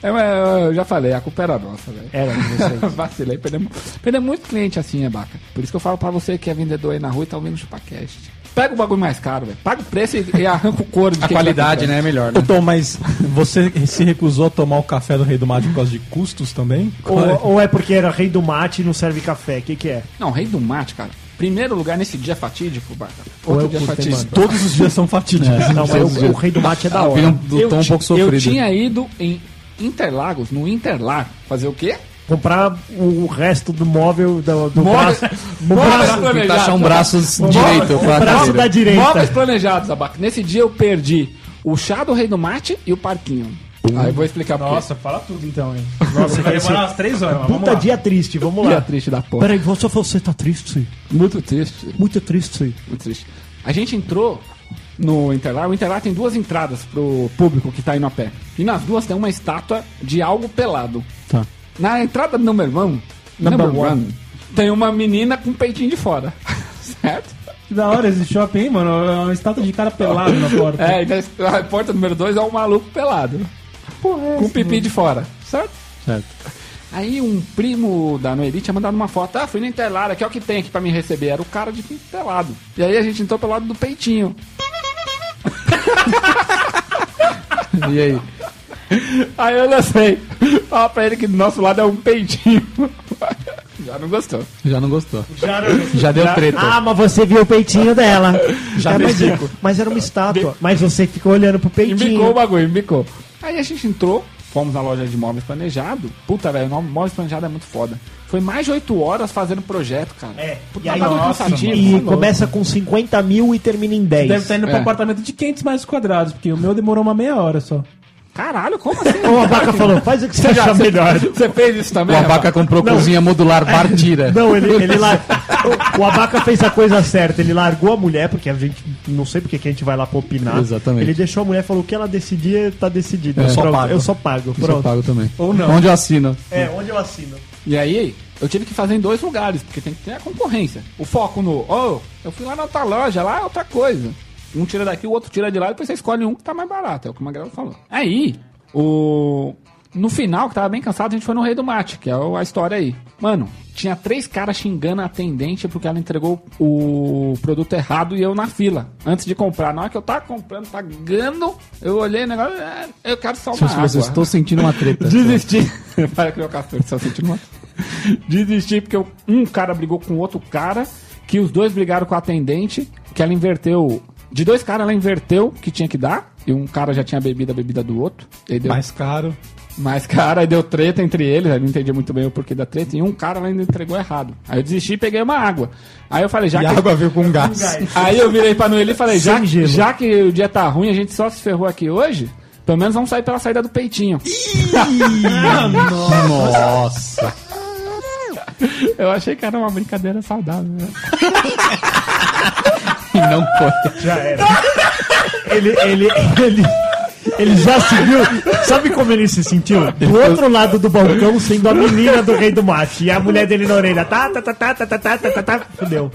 Eu, eu- eu já falei, a culpa era nossa, velho. Era de vocês. Vacilei, perdemos, perdemos muito cliente assim, Abaca. Por isso que eu falo pra você que é vendedor aí na rua e tá ouvindo o ChupaCast. Pega o bagulho mais caro, velho. Paga o preço e, e arranca o couro de A qualidade, né, é melhor, Ô né? Tom, mas você se recusou a tomar o café do Rei do Mate por causa de custos também? ou, ou é porque era rei do mate e não serve café? O que que é? Não, rei do mate, cara. Primeiro lugar nesse dia fatídico, Outro é o dia fatídico. Todos os dias são fatídicos. Não, mas o, o rei do mate é da hora. do Tom um pouco sofrido. eu tinha ido em Interlagos, no Interlar, fazer o quê? Comprar o resto do móvel do, do Móvel- braço. O móveis braço, planejados. Um braço direito o pra braço da direita. Móveis planejados, Abaca. Nesse dia eu perdi o chá do rei do mate e o parquinho. Aí eu vou explicar por quê. Nossa, fala tudo então, hein. Nossa, Vai demorar umas três horas, mas vamos Puta lá. dia triste, vamos Dia lá. triste da porra. Peraí, você, você tá triste? Muito triste. Muito triste. Muito triste. A gente entrou no Interlar. O Interlar tem duas entradas pro público que tá indo a pé. E nas duas tem uma estátua de algo pelado. Tá. Na entrada number one, Number number one. one, tem uma menina com peitinho de fora. certo? Que da hora esse shopping, hein, mano? É uma estátua de cara pelado na porta. É, e na a porta número dois é um maluco pelado. com pipi de fora. Certo? Certo. Aí um primo da Noeli tinha mandado uma foto. Ah, fui no Interlar, aqui é o que tem aqui pra me receber. Era o cara de pelado. E aí a gente entrou pelo lado do peitinho. E aí? Aí eu lancei. Fala pra ele que do nosso lado é um peitinho. Já não gostou. Já não gostou. Já, Já deu treta. Ah, mas você viu o peitinho dela. Já É, mas, mas era uma estátua. Mas você ficou olhando pro Embicou o peitinho. bagulho, embicou. Aí a gente entrou, fomos na loja de móveis planejado. Puta, velho, o móveis planejado é muito foda. Foi mais de 8 horas fazendo projeto, cara. É, Puta, e aí nossa, e tá começa com 50 mil e termina em 10. Deve estar indo É. pro apartamento de 500 metros quadrados, porque o meu demorou uma meia hora só. Caralho, como assim? Ou a vaca falou, faz o que você achar melhor. Você fez isso O também? Abaca comprou cozinha modular partira. Não, ele, ele lá. O, o Abaca fez a coisa certa. Ele largou a mulher, porque a gente. Não sei porque que a gente vai lá pra opinar. Exatamente. Ele deixou a mulher falou que ela decidia, tá decidido. É. Só Pronto, pago. Eu só pago. Eu só Pronto. pago também. Ou não. Onde eu assino? É, onde eu assino? E aí, eu tive que fazer em dois lugares, porque tem que ter a concorrência. O foco no, oh, eu fui lá na outra loja, lá é outra coisa. Um tira daqui, o outro tira de lá, depois você escolhe um que tá mais barato, é o que o Magrelo falou. Aí, o... No final, que tava bem cansado, a gente foi no Rei do Mate, que é a história aí. Mano, tinha três caras xingando a atendente porque ela entregou o produto errado e eu na fila, antes de comprar. Na hora que eu tava comprando, pagando, eu olhei o negócio, é, eu quero só uma você, água. estou sentindo uma treta. Desisti. Para que meu castor só sentindo uma. Desisti porque eu- um cara brigou com outro cara, que os dois brigaram com a atendente, que ela inverteu. De dois caras ela inverteu que tinha que dar, e um cara já tinha bebido a bebida do outro. E deu Mais caro. mais cara, aí deu treta entre eles, eu não entendi muito bem o porquê da treta, e um cara ainda entregou errado. Aí eu desisti e peguei uma água. Aí eu falei, já E que. a água veio com gás. Aí eu virei pra Noeli e falei, já, gelo. já que o dia tá ruim, a gente só se ferrou aqui hoje, pelo menos vamos sair pela saída do peitinho. Nossa. Eu achei que era uma brincadeira saudável. né? E não foi. Já era. ele, ele, ele, ele já se viu. Sabe como ele se sentiu? Do outro lado do balcão, sendo a menina do rei do mate. E a mulher dele na orelha. Tá, tá, tá, tá, tá, tá, tá, tá, tá, tá. Fudeu.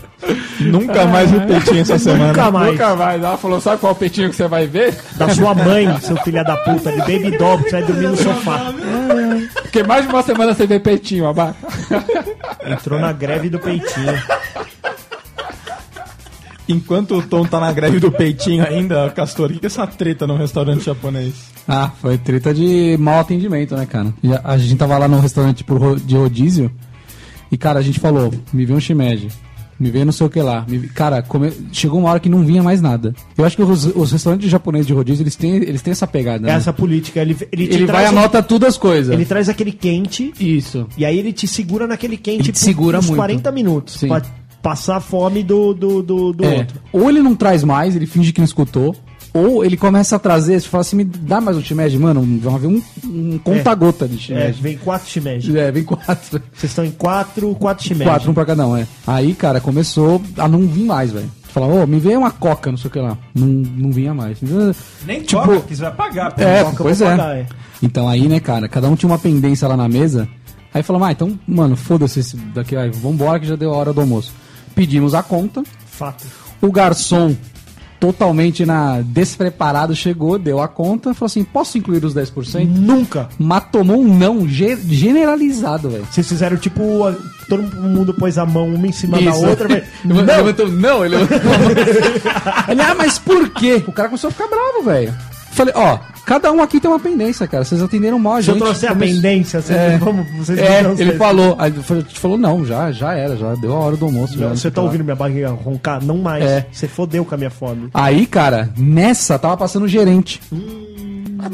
Nunca mais vi peitinho essa semana. Nunca mais. Nunca mais. Ela falou, sabe qual peitinho que você vai ver? Da sua mãe, seu filho da puta, de baby doll, que você vai dormir no sofá. Porque mais de uma semana você vê peitinho, abaca. Entrou na greve do peitinho. Enquanto o Tom tá na greve do peitinho ainda, Castor, o que que é essa treta no restaurante japonês? Ah, foi treta de mau atendimento, né, cara? Já- a gente tava lá no restaurante por de rodízio e, cara, a gente falou, me vê um shimeji, me vê não sei o que lá. me Cara, come- chegou uma hora que não vinha mais nada. Eu acho que os, os restaurantes japoneses de rodízio, eles têm, eles têm essa pegada, né? Essa política, ele, ele, te Ele vai traz um- anota tudo as coisas. Ele traz aquele quente Isso. e aí ele te segura naquele quente Ele te segura uns muito. 40 minutos. Sim. Pra passar fome do, do, do, do É. outro. Ou ele não traz mais, ele finge que não escutou. Ou ele começa a trazer, você fala assim, me dá mais um shimeji, mano, vai haver um, um conta-gota de É, shimeji. vem quatro shimeji. É, vem quatro. Vocês estão em quatro, quatro shimeji. Quatro, um pra cada um, é. Aí, cara, começou a não vir mais, velho. Falava, ô, me vê uma coca, não sei o que lá. Não, não vinha mais. Nem Tipo- toca, que você vai pagar. É, coca pois vou é. pagar, é. Então aí, né, cara, cada um tinha uma pendência lá na mesa. Aí falamos, ah, então, mano, foda-se esse daqui, aí, vambora que já deu a hora do almoço. Pedimos a conta. Fato. O garçom totalmente na despreparado, chegou, deu a conta, falou assim: posso incluir os 10%? Nunca. Mas tomou um não ge- generalizado, velho. Vocês fizeram tipo. a- Todo mundo pôs a mão uma em cima da Isso. outra, velho. Ele Não, levantou- não, ele levantou a mão. Ele, ah, mas por quê? O cara começou a ficar bravo, velho. Falei, ó, cada um aqui tem uma pendência, cara. Vocês atenderam mal a se eu gente. trouxer a pendência, vocês É, vamos. Vocês é, não ele falou. Aí gente falou, não, já, já era, já deu a hora do almoço. já, Não, Você sei tá lá. ouvindo minha barriga roncar? Não mais. É. Você fodeu com a minha fome. Aí, cara, nessa tava passando o gerente.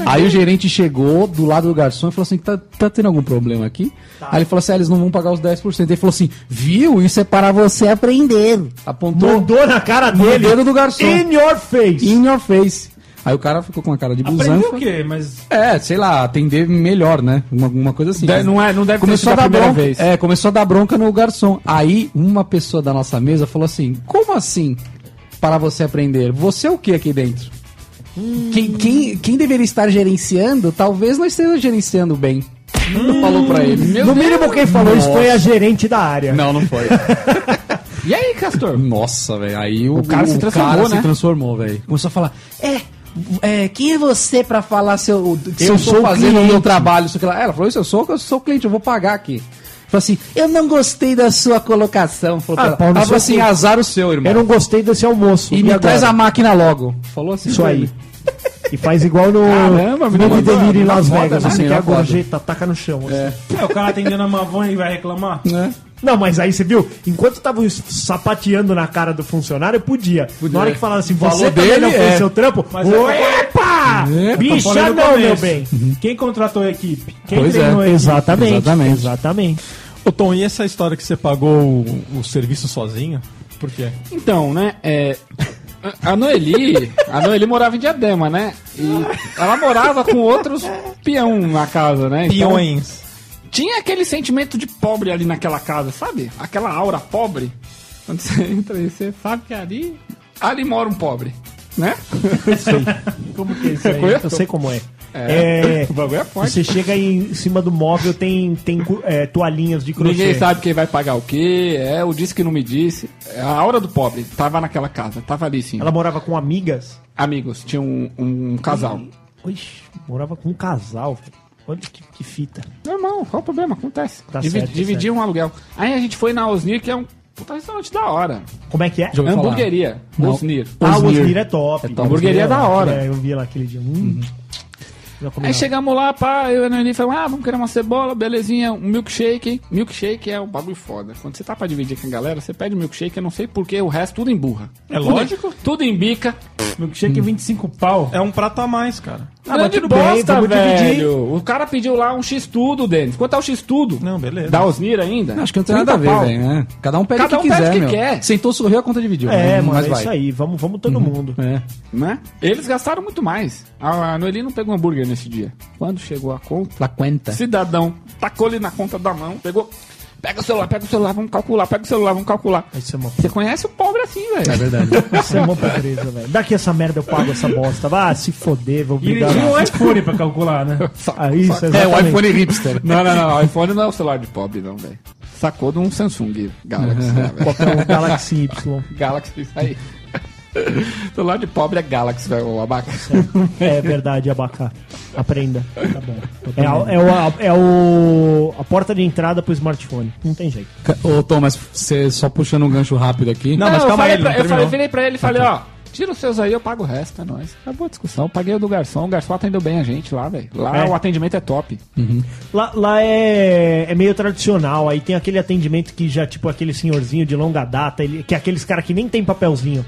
Aí o gerente chegou do lado do garçom e falou assim: tá, tá tendo algum problema aqui? Aí ele falou assim: ah, eles não vão pagar os 10%. Ele falou assim: viu? Isso é para você aprender. Apontou Mandou na cara no dele. dedo do garçom. In your face. In your face. Aí o cara ficou com a cara de busanfa. o quê? Mas. É, sei lá, atender melhor, né? Uma, uma coisa assim. De- não, é, não deve ter Começou a sido a dar primeira bronca. vez. É, começou a dar bronca no garçom. Aí uma pessoa da nossa mesa falou assim: Como assim? Para você aprender? Você é o que aqui dentro? Quem, quem, quem deveria estar gerenciando, talvez não esteja gerenciando bem. Falou pra ele. No mínimo, quem falou isso foi a gerente da área. Não, não foi. E aí, Castor? Nossa, velho. Aí o, O cara se transformou, cara né? se transformou, velho. Começou a falar: É. é, quem é você pra falar se eu, se Eu eu, sou fazendo o meu trabalho? Isso, lá? Ela falou: Isso, eu sou, eu sou cliente, eu vou pagar aqui. Falou assim: Eu não gostei da sua colocação. Falou Ah, pra pau ela. no Ela falou seu assim: cu. Azar o seu, irmão. Eu não gostei desse almoço. E me agora? traz a máquina logo. Falou assim: Isso aí. E faz igual no Caramba, no Delírio em Las Vegas. né? Você Menino, quer a gorjeta, taca no chão. assim. É, o cara atendendo a Mavon e vai reclamar? Né? Não, mas aí você viu, enquanto tava sapateando na cara do funcionário, podia. Na hora que falava assim, Falou você também dele, não fez é. seu trampo, Mas Opa! É, Tô Bicha não, meu bem. Quem contratou a equipe? Quem Pois treinou é. Exatamente. Exatamente. Exatamente. Ô Tom, e essa história que você pagou o, o serviço sozinho? Por quê? Então, né, é, a Noeli, a Noeli morava em Diadema, né? E ela morava com outros peão na casa, né? Então, Peões. Tinha aquele sentimento de pobre ali naquela casa, sabe? Aquela aura pobre. Quando você entra e você sabe que ali, ali mora um pobre, né? Como que é isso aí? Eu sei como é. É. É, O bagulho é forte. você chega em cima do móvel, tem, tem é, toalhinhas de crochê. Ninguém sabe quem vai pagar o quê, é, o disse que não me disse. A aura do pobre tava naquela casa, tava ali sim. Ela morava com amigas. Amigos, tinha um, um casal. Ixi, morava com um casal. Olha que, que fita. Normal, qual o problema? Acontece. Tá Divi- certo, tá dividir um aluguel. Aí a gente foi na Osnir, que é um puta restaurante da hora. Como é que é? Hamburgueria. Não. Osnir. Ah, Osnir. Osnir é top. É top. Hamburgueria Osnir da hora. É, eu vi lá aquele dia. Hum. Comi Aí chegamos lá, pá, eu e a Noeli falamos, ah, vamos querer uma cebola, belezinha, um milkshake. Milkshake é um bagulho foda. Quando você tá pra dividir com a galera, você pede um milkshake, eu não sei porquê, o resto tudo emburra. É Tudo- lógico. Tudo embica. Milkshake 25 pau. É um prato a mais, cara. Ah, mas Grande tudo bem, bosta, vamos velho. O cara pediu lá um X-tudo, Denis. Quanto é o X-tudo? Não, beleza. Da Osnir ainda? Acho que não tem nada a 30 ver, pau. velho. né? Cada um pede Cada o que um pede quiser, o que meu. quer. Sentou, sorriu, a conta dividiu. É, né? mano, Mas é vai. isso aí. Vamos, vamos todo mundo. É. né? Eles gastaram muito mais. A Noeli não pegou hambúrguer nesse dia. Quando chegou a conta, La cuenta. cidadão tacou ele na conta da mão, pegou. Pega o celular, pega o celular, vamos calcular, pega o celular, vamos calcular. Isso é uma, Você conhece o pobre assim, velho. É verdade. isso é uma pobreza, velho. Daqui essa merda eu pago essa bosta. Vá se foder, vou E ele brigar. tinha um iPhone pra calcular, né? Ah, isso, É, o iPhone hipster. Não, não, não. O iPhone não é o celular de pobre, não, velho. Sacou de um Samsung Galaxy. lá, velho. Qualquer um Galaxy Y. Galaxy, isso aí. celular de pobre é Galaxy, velho, o abaca. É verdade, abacá. Aprenda. Tá bom. É, a, é, o, a, é o, a porta de entrada pro smartphone. Não tem jeito. Ô, Tom, mas você só puxando um gancho rápido aqui. Não, mas calma aí, pra, eu falei, virei pra ele e falei, ó, tira os seus aí, eu pago o resto, é nóis. Acabou a discussão, eu paguei o do garçom, o garçom atendeu bem a gente lá, velho. Lá É. o atendimento é top. Lá, lá é, é meio tradicional. Aí tem aquele atendimento que já, tipo, aquele senhorzinho de longa data, ele, que é aqueles caras que nem tem papelzinho.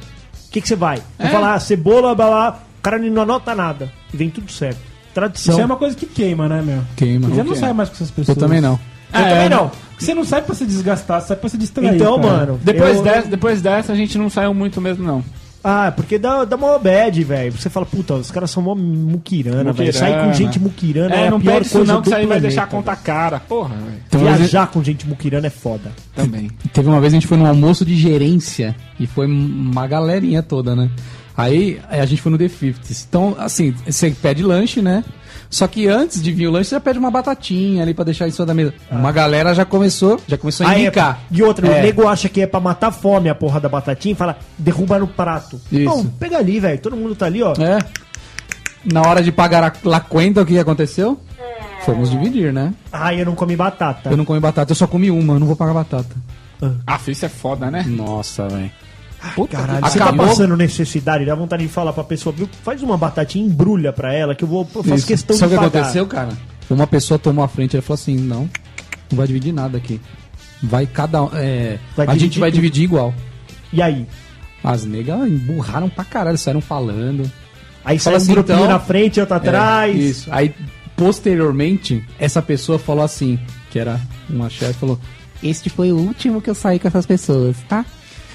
O que, que você vai? Vai É. falar ah, cebola, blá, blá, o cara não anota nada. E vem tudo certo. Tradição. Isso é uma coisa que queima, né, meu? Queima. Você não sai mais com essas pessoas. Eu também não. Eu também não. Você não sai pra se desgastar, você sai pra se distrair. Então, cara. mano. Depois, eu- dessa, depois dessa, a gente não saiu muito mesmo, não. Ah, porque dá, dá mó bad, velho. Você fala, puta, os caras são mó muquirana, velho. Sair com gente muquirana é, É, a não pior pede isso coisa não, que isso aí vai deixar a conta cara. Porra, velho. Então, mas Viajar com gente muquirana é foda. Também. Teve uma vez a gente foi num almoço de gerência e foi uma galerinha toda, né? Aí aí a gente foi no The 50 Então, assim, você pede lanche, né? Só que antes de vir o lanche, você já pede uma batatinha ali pra deixar em cima da mesa. Uma galera já começou, já começou a Ah, é, indicar. e outra, É. o nego acha que é pra matar a fome a porra da batatinha e fala, derruba no prato. Isso. Não, pega ali, velho. Todo mundo tá ali, ó. É. Na hora de pagar a la conta, o que aconteceu? Fomos dividir, né? Ah, eu não comi batata. Eu não comi batata, eu só comi uma, eu não vou pagar batata. Ah, isso é foda, né? Nossa, velho. Caralho, você tá Acabou- passando necessidade, dá vontade de falar pra pessoa, viu? Faz uma batatinha, embrulha pra ela, que eu vou eu faço Isso. questão Sabe de o que pagar. aconteceu, cara? Uma pessoa tomou a frente e falou assim: não, não vai dividir nada aqui. Vai cada. É, Vai a gente vai tudo. dividir igual. E aí? As negas emburraram pra caralho, saíram falando. Aí sai um assim, grupinho então- na frente e outro atrás. É, isso. Aí, posteriormente, essa pessoa falou assim, que era uma chefe, falou: Este foi o último que eu saí com essas pessoas, tá?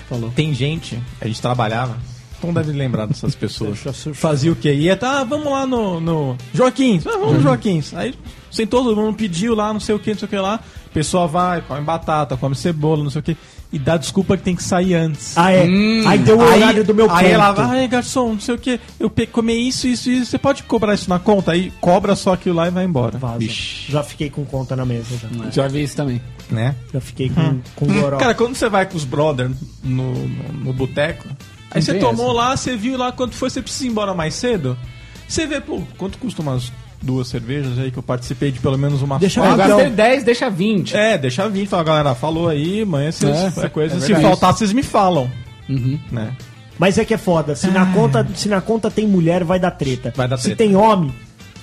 Falou. Tem gente, a gente trabalhava, então deve lembrar dessas pessoas. Fazia o quê? Ia, tá, vamos lá no, no Joaquim, ah, vamos no Joaquim. Aí sentou todo mundo, pediu lá, não sei o que, não sei o que lá. A pessoa vai, come batata, come cebola, não sei o que. E dá desculpa que tem que sair antes. Ah, é. aí deu o horário do meu Aí ponto. ela vai, ai garçom, não sei o que, eu comi isso, isso, isso, você pode cobrar isso na conta? Aí cobra só aquilo lá e vai embora. Vaza. Já fiquei com conta na mesa, já. Já vi isso também. Né? Já fiquei com, com goró. Cara, quando você vai com os brothers no, no, no boteco, aí Não você tomou essa. lá, você viu lá quanto foi, você precisa ir embora mais cedo. Você vê, pô, quanto custa umas duas cervejas aí que eu participei de pelo menos uma Deixa Eu Ah, gastei então- 10, deixa 20. É, deixa vir, fala, galera, falou aí, amanhã vocês, É, qualquer coisa, é se faltar, vocês me falam. Uhum. Né? Mas é que é foda. Se na, conta, se na conta tem mulher, vai dar treta. Vai dar se treta. tem homem,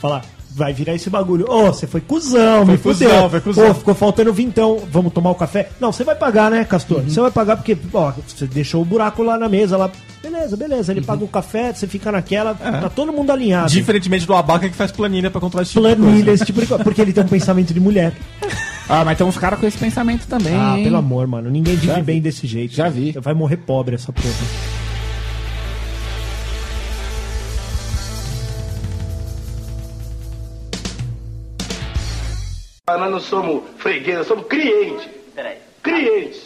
fala, vai virar esse bagulho. Ô, você foi cuzão, Foi me cuzão, fudeu. foi cuzão. Ô, ficou faltando vintão. Vamos tomar o café? Não, você vai pagar, né, Castor? Uhum. Você vai pagar porque, ó, você deixou o buraco lá na mesa. Lá. Beleza, beleza. Ele Uhum. paga o café, você fica naquela. Tá todo mundo alinhado. Diferentemente do abaca que faz planilha pra controlar esse tipo de Planilha, coisa. esse tipo de coisa. Porque ele tem um pensamento de mulher. Ah, mas tem uns caras com esse pensamento também. Ah, hein? pelo amor, mano. Ninguém vive Já vi. bem desse jeito. Já vi. Vai morrer pobre essa porra. Ah, Nós não somos freguês, nós somos clientes. Peraí. Clientes.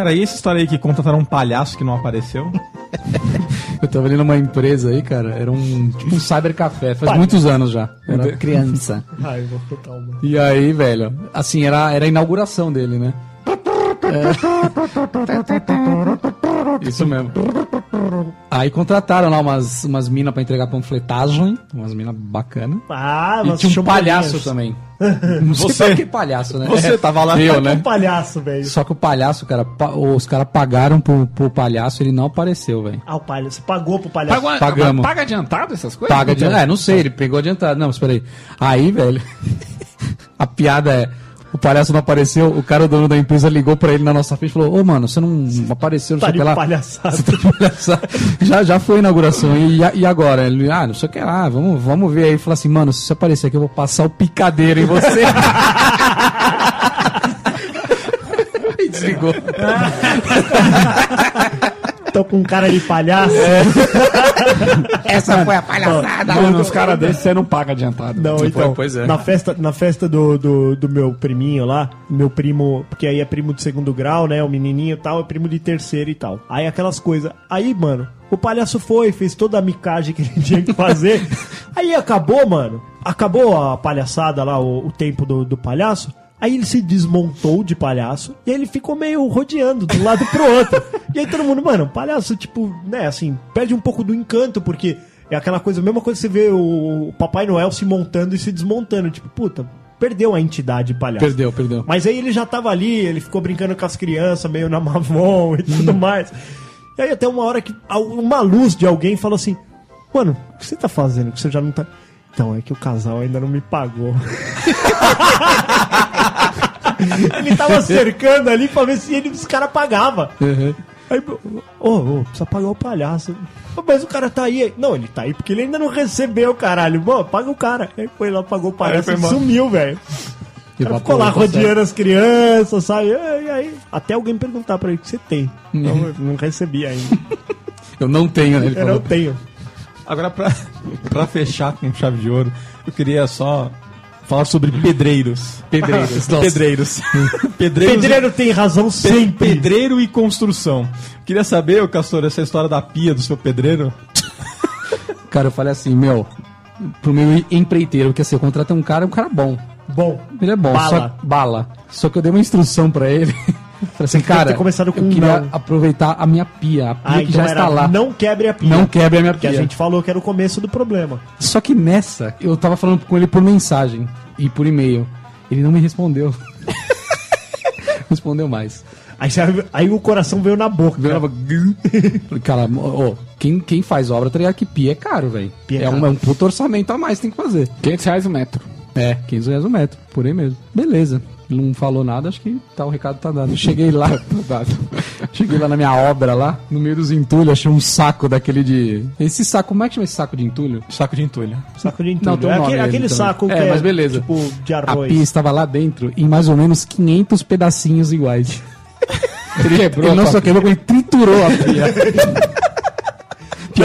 Cara, e essa história aí que contrataram um palhaço que não apareceu? Eu tava ali numa empresa aí, cara, era um tipo um cybercafé, faz muitos anos já. Eu Era criança. Ai, vou uma. E aí, velho, assim, era, era a inauguração dele, né? É. Isso mesmo. Aí contrataram lá umas, umas minas pra entregar panfletagem, umas minas bacanas. Ah, E tinha um palhaço também. Não sei Você. que palhaço, né? Você tava lá. Eu, Um né? palhaço, velho. Só que o palhaço, cara, pa- os caras pagaram pro, pro palhaço, ele não apareceu, velho. Ah, o palhaço. Você pagou pro palhaço. Paga, Pagamos. paga adiantado essas coisas? Paga de... É, não sei, ele pegou adiantado. Não, mas peraí. Aí, velho, a piada é. Palhaço não apareceu, o cara, o dono da empresa, ligou pra ele na nossa frente e falou: Ô, mano, você não apareceu, não Tá sei o que lá. palhaçada. Você tá de palhaçada. já, já foi a inauguração. E, e agora? Ele, ah, não sei o que lá, vamos, vamos ver aí. Falou assim: mano, se você aparecer aqui, eu vou passar o picadeiro em você. e desligou. Tô com cara de palhaço. Essa foi a palhaçada. Mano, uns caras desses você não paga adiantado. Não, então, pois é. na festa, na festa do, do, do meu priminho lá, meu primo, porque aí é primo de segundo grau, né, o menininho e tal, é primo de terceiro e tal. Aí aquelas coisas. Aí, mano, o palhaço foi, fez toda a micagem que ele tinha que fazer. aí acabou, mano, acabou a palhaçada lá, o, o tempo do, do palhaço. Aí ele se desmontou de palhaço e aí ele ficou meio rodeando de um lado pro outro. e aí todo mundo, mano, palhaço, tipo, né, assim, perde um pouco do encanto, porque é aquela coisa, a mesma coisa que você vê o Papai Noel se montando e se desmontando. Tipo, puta, perdeu a entidade palhaço. Perdeu, perdeu. Mas aí ele já tava ali, ele ficou brincando com as crianças, meio na mamon e tudo mais. E aí até uma hora que uma luz de alguém falou assim: Mano, o que você tá fazendo? Que você já não tá. Então, é que o casal ainda não me pagou. ele tava cercando ali pra ver se ele, os caras pagavam. Aí, ô, ô, precisa pagar o palhaço. Mas o cara tá aí. Não, ele tá aí porque ele ainda não recebeu, caralho. Bom, paga o cara. Aí foi lá, pagou o palhaço e sumiu, velho. O cara ficou lá rodeando as crianças, sabe? E aí, até alguém perguntar pra ele o que você tem. Não, eu não recebi ainda. Eu não tenho, né? Ele Eu falou. não tenho. Agora, pra, pra fechar com chave de ouro, eu queria só falar sobre pedreiros. Pedreiros. Pedreiros. Pedreiros. Pedreiro tem razão sempre. Pedreiro e construção. Queria saber, Castor, essa história da pia do seu pedreiro. Cara, eu falei assim, meu, pro meu empreiteiro, que assim, eu contratei um cara, um cara bom. Bom, Ele é bom, Bala. só bala. Só que eu dei uma instrução pra ele. Falei assim, que cara, ter começado com eu queria não. aproveitar a minha pia, a pia ah, que então já está lá. não quebre a pia. Não quebre a minha Que pia. a gente falou que era o começo do problema. Só que nessa, eu tava falando com ele por mensagem e por e-mail. Ele não me respondeu. respondeu mais. Aí, você- aí o coração veio na boca. Veio na boca. Cara, ó, quem, quem faz obra tá ligado que pia é caro, velho. É É, um, é um puto orçamento a mais que tem que fazer. 500 reais o metro. É, 500 reais o metro, por aí mesmo. Beleza. Ele não falou nada, acho que tá, o recado tá dado. Cheguei lá, tá dado. Cheguei lá na minha obra lá, no meio dos entulhos, achei um saco daquele de. Esse saco, como é que chama esse saco de entulho? Saco de entulho. Saco de Não, entulho. tem um é aquele, ele aquele saco É, que é, mas beleza. tipo de A arroz. pia estava lá dentro em mais ou menos 500 pedacinhos iguais. Ele quebrou. Ele não a só quebrou, ele triturou a pia.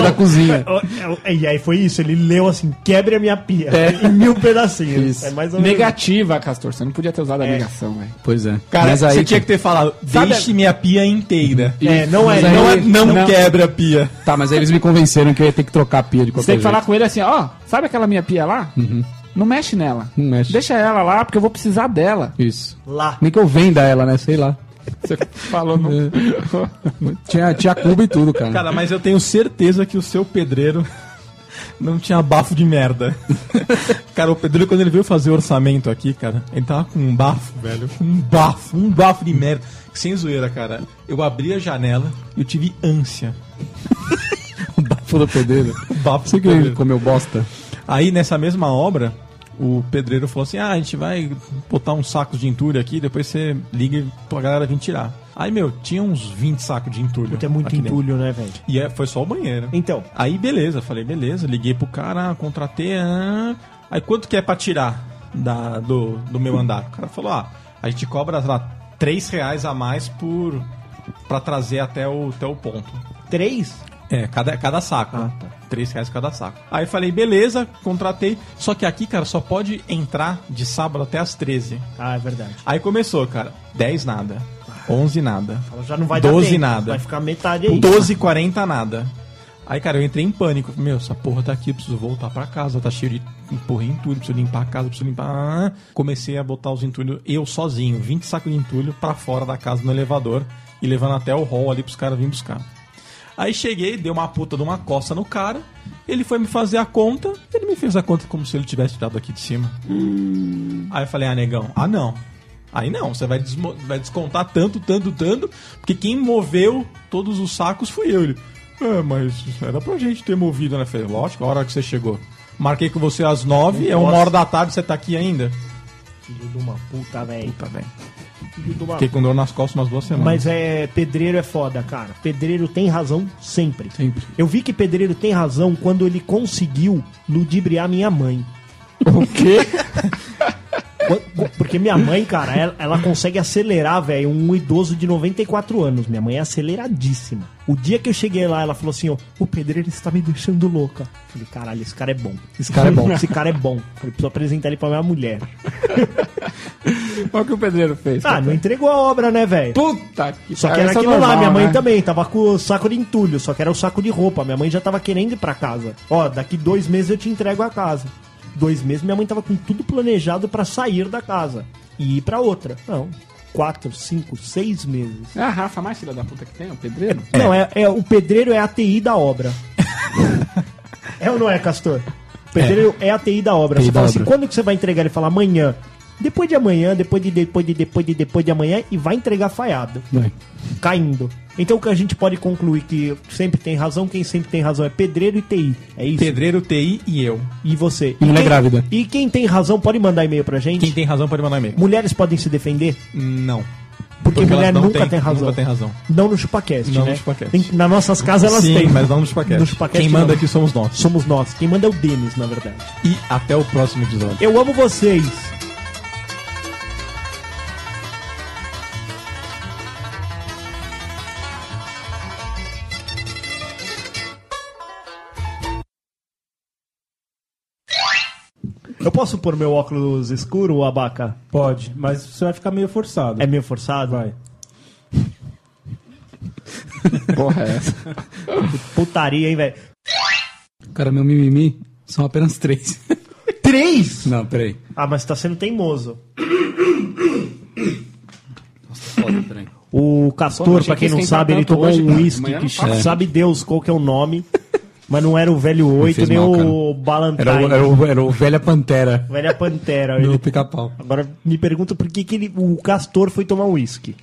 pia da cozinha. É, E aí foi isso, ele leu assim, quebre a minha pia. É. Em mil pedacinhos. Isso. É mais ou menos. Negativa, Castor. Você não podia ter usado a É. negação, velho. Pois é. Cara, Mas aí, você tinha que ter falado, Sabe- deixe minha pia inteira. É, não é, não aí- é. Não, Não. quebra a pia. Tá, mas aí eles me convenceram que eu ia ter que trocar a pia de Você qualquer tem que jeito. falar com ele assim, ó, sabe aquela minha pia lá? Não mexe nela. Não mexe. Deixa ela lá, porque eu vou precisar dela. Isso. Lá. Nem que eu venda ela, né? Sei lá. Você falou no... Tinha, tinha cubo e tudo, cara. Cara, mas eu tenho certeza que o seu pedreiro não tinha bafo de merda. cara, o pedreiro, quando ele veio fazer o orçamento aqui, cara, ele tava com um bafo, velho. Um bafo, um bafo de merda. Sem zoeira, cara. Eu abri a janela e eu tive ânsia. o bafo do pedreiro. Bafo Você do que ele comeu bosta? Aí nessa mesma obra, o pedreiro falou assim: Ah, a gente vai botar uns sacos de entulho aqui, depois você liga pra galera vir tirar. Aí, meu, tinha uns 20 sacos de entulho. Porque é muito aqui dentro. entulho, né, velho? E é, foi só o banheiro. Então, Aí, beleza, falei, beleza, liguei pro cara, contratei. ah. Aí, quanto que é pra tirar da, do, do meu andar? O cara falou, ah, a gente cobra, sei lá, 3 reais a mais por pra trazer até o, até o ponto. três? É, cada, cada saco. né? 3 reais cada saco. Aí falei, beleza, contratei. Só que aqui, cara, só pode entrar de sábado até as 13. Ah, é verdade. Aí começou, cara. 10 nada. 11 nada. Já não vai 12 dar tempo. nada. Vai ficar metade aí. 12 40 nada. Aí, cara, eu entrei em pânico. Meu, essa porra tá aqui, eu preciso voltar pra casa. Tá cheio de porra em entulho, preciso limpar a casa, preciso limpar. Comecei a botar os entulhos, eu sozinho, 20 sacos de entulho pra fora da casa no elevador e levando até o hall ali pros caras virem buscar. Aí cheguei, dei uma puta de uma coça no cara. Ele foi me fazer a conta. Ele me fez a conta como se ele tivesse tirado aqui de cima. Aí eu falei, ah, negão, ah não. Aí não, você vai, vai descontar tanto, tanto, tanto, porque quem moveu todos os sacos foi eu. Ele, é, mas era pra gente ter movido, né? Eu falei, lógico, a hora que você chegou. Marquei com você às nove, é uma hora da tarde, você tá aqui ainda. Filho de uma puta, velho. Tá bem. Fiquei com dor nas costas umas duas semanas. Mas é, pedreiro é foda, cara. Pedreiro tem razão sempre. Sempre. Eu vi que pedreiro tem razão quando ele conseguiu ludibriar minha mãe. O quê? Qu- Porque minha mãe, cara, ela, ela consegue acelerar, velho, um idoso de 94 anos. Minha mãe é aceleradíssima. O dia que eu cheguei lá, ela falou assim, ó, o pedreiro está me deixando louca. Eu Falei, caralho, esse cara é bom. Esse cara é bom. esse cara é bom. Falei, preciso apresentar ele pra minha mulher. Olha o que o pedreiro fez. Ah, não entregou a obra, né, velho? Puta que Só que era essa é aquilo lá, normal, minha mãe né? também, tava com o saco de entulho, só que era o saco de roupa. Minha mãe já tava querendo ir pra casa. Ó, daqui dois meses eu te entrego a casa. Dois meses minha mãe tava com tudo planejado pra sair da casa e ir pra outra. Não, quatro, cinco, seis meses. É a raça mais filha da puta que tem, o pedreiro. Não, é, é- o pedreiro é a TI da obra. é ou não é, Castor? O pedreiro é, a TI da obra. TI você da fala assim, obra. quando que você vai entregar? Ele fala amanhã. Depois de amanhã, depois de depois de depois de depois de amanhã e vai entregar falhado. Vai. caindo. Então o que a gente pode concluir que sempre tem razão, quem sempre tem razão é pedreiro e TI. É isso? Pedreiro, TI e eu. E você. E mulher quem- grávida. E quem tem razão pode mandar e-mail pra gente. Quem tem razão pode mandar e-mail. Mulheres podem se defender? Não. Porque, Porque mulher nunca têm- tem razão. nunca tem razão. Não no ChupaCast, Não né? no ChupaCast. Tem- nas nossas casas elas Sim, têm. mas não no ChupaCast. No ChupaCast Quem manda não. aqui somos nós. Somos nós. Quem manda é o Denis, na verdade. E até o próximo episódio. Eu amo vocês. Posso pôr meu óculos escuro, abaca? Pode, mas você vai ficar meio forçado. É meio forçado? Vai. Porra, é essa? Putaria, hein, velho? Cara, meu mimimi são apenas três. Três? Não, peraí. Ah, mas tá sendo teimoso. Foda, peraí. O Pô, Castor, achei pra quem não sabe, ele tomou hoje, um uísque que sabe Deus qual que é o nome, mas não era o velho 8 fez nem mal, o. Ballantyne. Era o, era, o, era o Velha Pantera Velha Pantera. Ele- pica-pau. Agora me pergunta por que, que ele, o Castor foi tomar uísque.